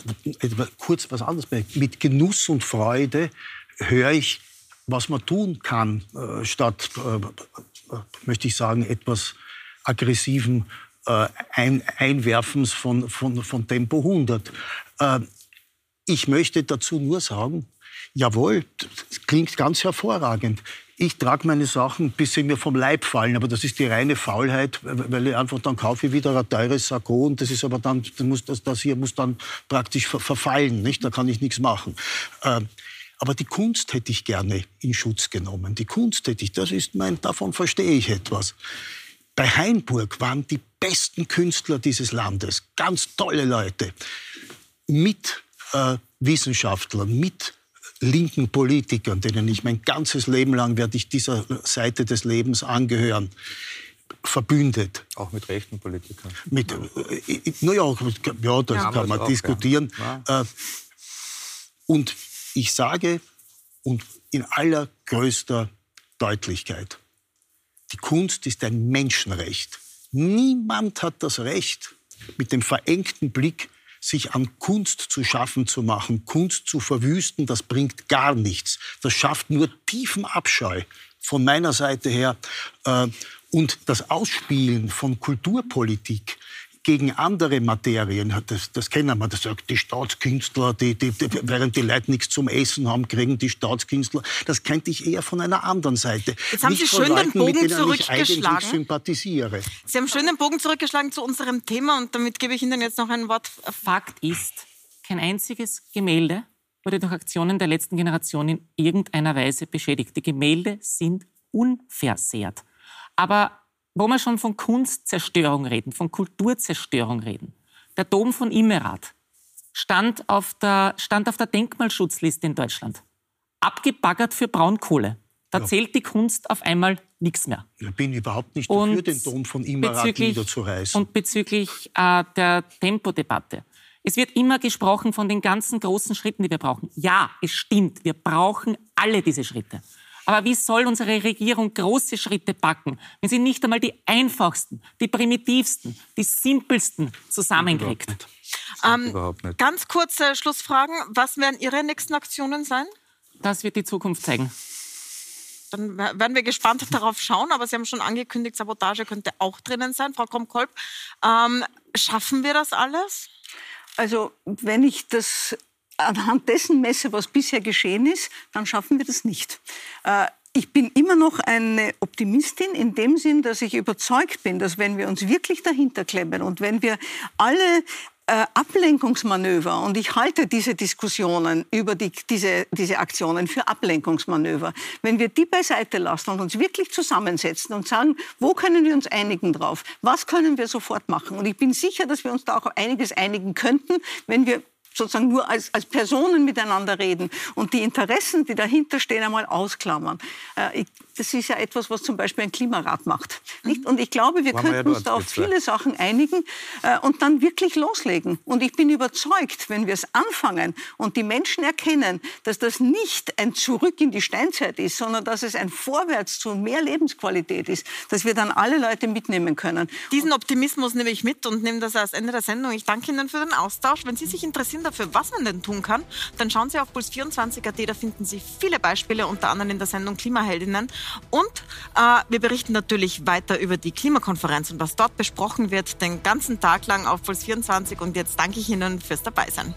kurz was anderes sagen. Mit Genuss und Freude höre ich, was man tun kann, äh, statt, äh, äh, möchte ich sagen, etwas aggressiven Ein Einwerfens von, von, von Tempo 100. Äh, ich möchte dazu nur sagen, jawohl, klingt ganz hervorragend. Ich trage meine Sachen, bis sie mir vom Leib fallen, aber das ist die reine Faulheit, weil ich einfach dann kaufe ich wieder ein teures Sakko und das ist aber dann, das, das, hier muss dann praktisch ver verfallen, nicht? Da kann ich nichts machen. Ähm, Aber die Kunst hätte ich gerne in Schutz genommen. Die Kunst hätte ich, das ist mein, davon verstehe ich etwas. Bei Hainburg waren die besten Künstler dieses Landes, ganz tolle Leute, mit äh, Wissenschaftlern, mit linken Politikern, denen ich mein ganzes Leben lang werde ich dieser Seite des Lebens angehören, verbündet. Auch mit rechten Politikern? Mit, äh, naja, ja, das ja, kann man diskutieren. Ja. Äh, und ich sage, und in allergrößter Deutlichkeit, die Kunst ist ein Menschenrecht. Niemand hat das Recht, mit dem verengten Blick sich an Kunst zu schaffen zu machen, Kunst zu verwüsten, das bringt gar nichts. Das schafft nur tiefen Abscheu von meiner Seite her. Äh, und das Ausspielen von Kulturpolitik gegen andere Materien, das, das kennen wir, das sagt die Staatskünstler, die, die, die, während die Leute nichts zum Essen haben, kriegen die Staatskünstler. Das kennt ich eher von einer anderen Seite. Jetzt haben Nicht Sie schön Leuten, den Bogen zurückgeschlagen. Ich sympathisiere. Sie haben schön den Bogen zurückgeschlagen zu unserem Thema und damit gebe ich Ihnen jetzt noch ein Wort. Fakt ist, kein einziges Gemälde wurde durch Aktionen der letzten Generation in irgendeiner Weise beschädigt. Die Gemälde sind unversehrt. Aber wo wir schon von Kunstzerstörung reden, von Kulturzerstörung reden. Der Dom von Immerath stand auf der, stand auf der Denkmalschutzliste in Deutschland. Abgebaggert für Braunkohle. Da ja. zählt die Kunst auf einmal nichts mehr. Ich bin überhaupt nicht dafür, und den Dom von Immerath niederzureißen. Und bezüglich äh, der Tempodebatte. Es wird immer gesprochen von den ganzen großen Schritten, die wir brauchen. Ja, es stimmt, wir brauchen alle diese Schritte. Aber wie soll unsere Regierung große Schritte packen, wenn sie nicht einmal die einfachsten, die primitivsten, die simpelsten zusammenkriegt? Ähm, ganz kurze Schlussfragen. Was werden Ihre nächsten Aktionen sein? Das wird die Zukunft zeigen. Dann werden wir gespannt [LAUGHS] darauf schauen. Aber Sie haben schon angekündigt, Sabotage könnte auch drinnen sein. Frau Kromkolb, ähm, schaffen wir das alles? Also wenn ich das anhand dessen messe, was bisher geschehen ist, dann schaffen wir das nicht. Äh, ich bin immer noch eine Optimistin in dem Sinn, dass ich überzeugt bin, dass wenn wir uns wirklich dahinter klemmen und wenn wir alle äh, Ablenkungsmanöver, und ich halte diese Diskussionen über die, diese, diese Aktionen für Ablenkungsmanöver, wenn wir die beiseite lassen und uns wirklich zusammensetzen und sagen, wo können wir uns einigen drauf, was können wir sofort machen. Und ich bin sicher, dass wir uns da auch einiges einigen könnten, wenn wir sozusagen nur als, als Personen miteinander reden und die Interessen, die dahinter stehen, einmal ausklammern. Äh, ich, das ist ja etwas, was zum Beispiel ein Klimarat macht. Nicht? Und ich glaube, wir Waren könnten wir ja uns da auf viele Sachen einigen äh, und dann wirklich loslegen. Und ich bin überzeugt, wenn wir es anfangen und die Menschen erkennen, dass das nicht ein Zurück in die Steinzeit ist, sondern dass es ein Vorwärts zu mehr Lebensqualität ist, dass wir dann alle Leute mitnehmen können. Diesen Optimismus nehme ich mit und nehme das als Ende der Sendung. Ich danke Ihnen für den Austausch. Wenn Sie sich interessieren dafür, was man denn tun kann, dann schauen Sie auf puls24.at. Da finden Sie viele Beispiele, unter anderem in der Sendung Klimaheldinnen. Und äh, wir berichten natürlich weiter über die Klimakonferenz und was dort besprochen wird, den ganzen Tag lang auf Puls 24. Und jetzt danke ich Ihnen fürs Dabeisein.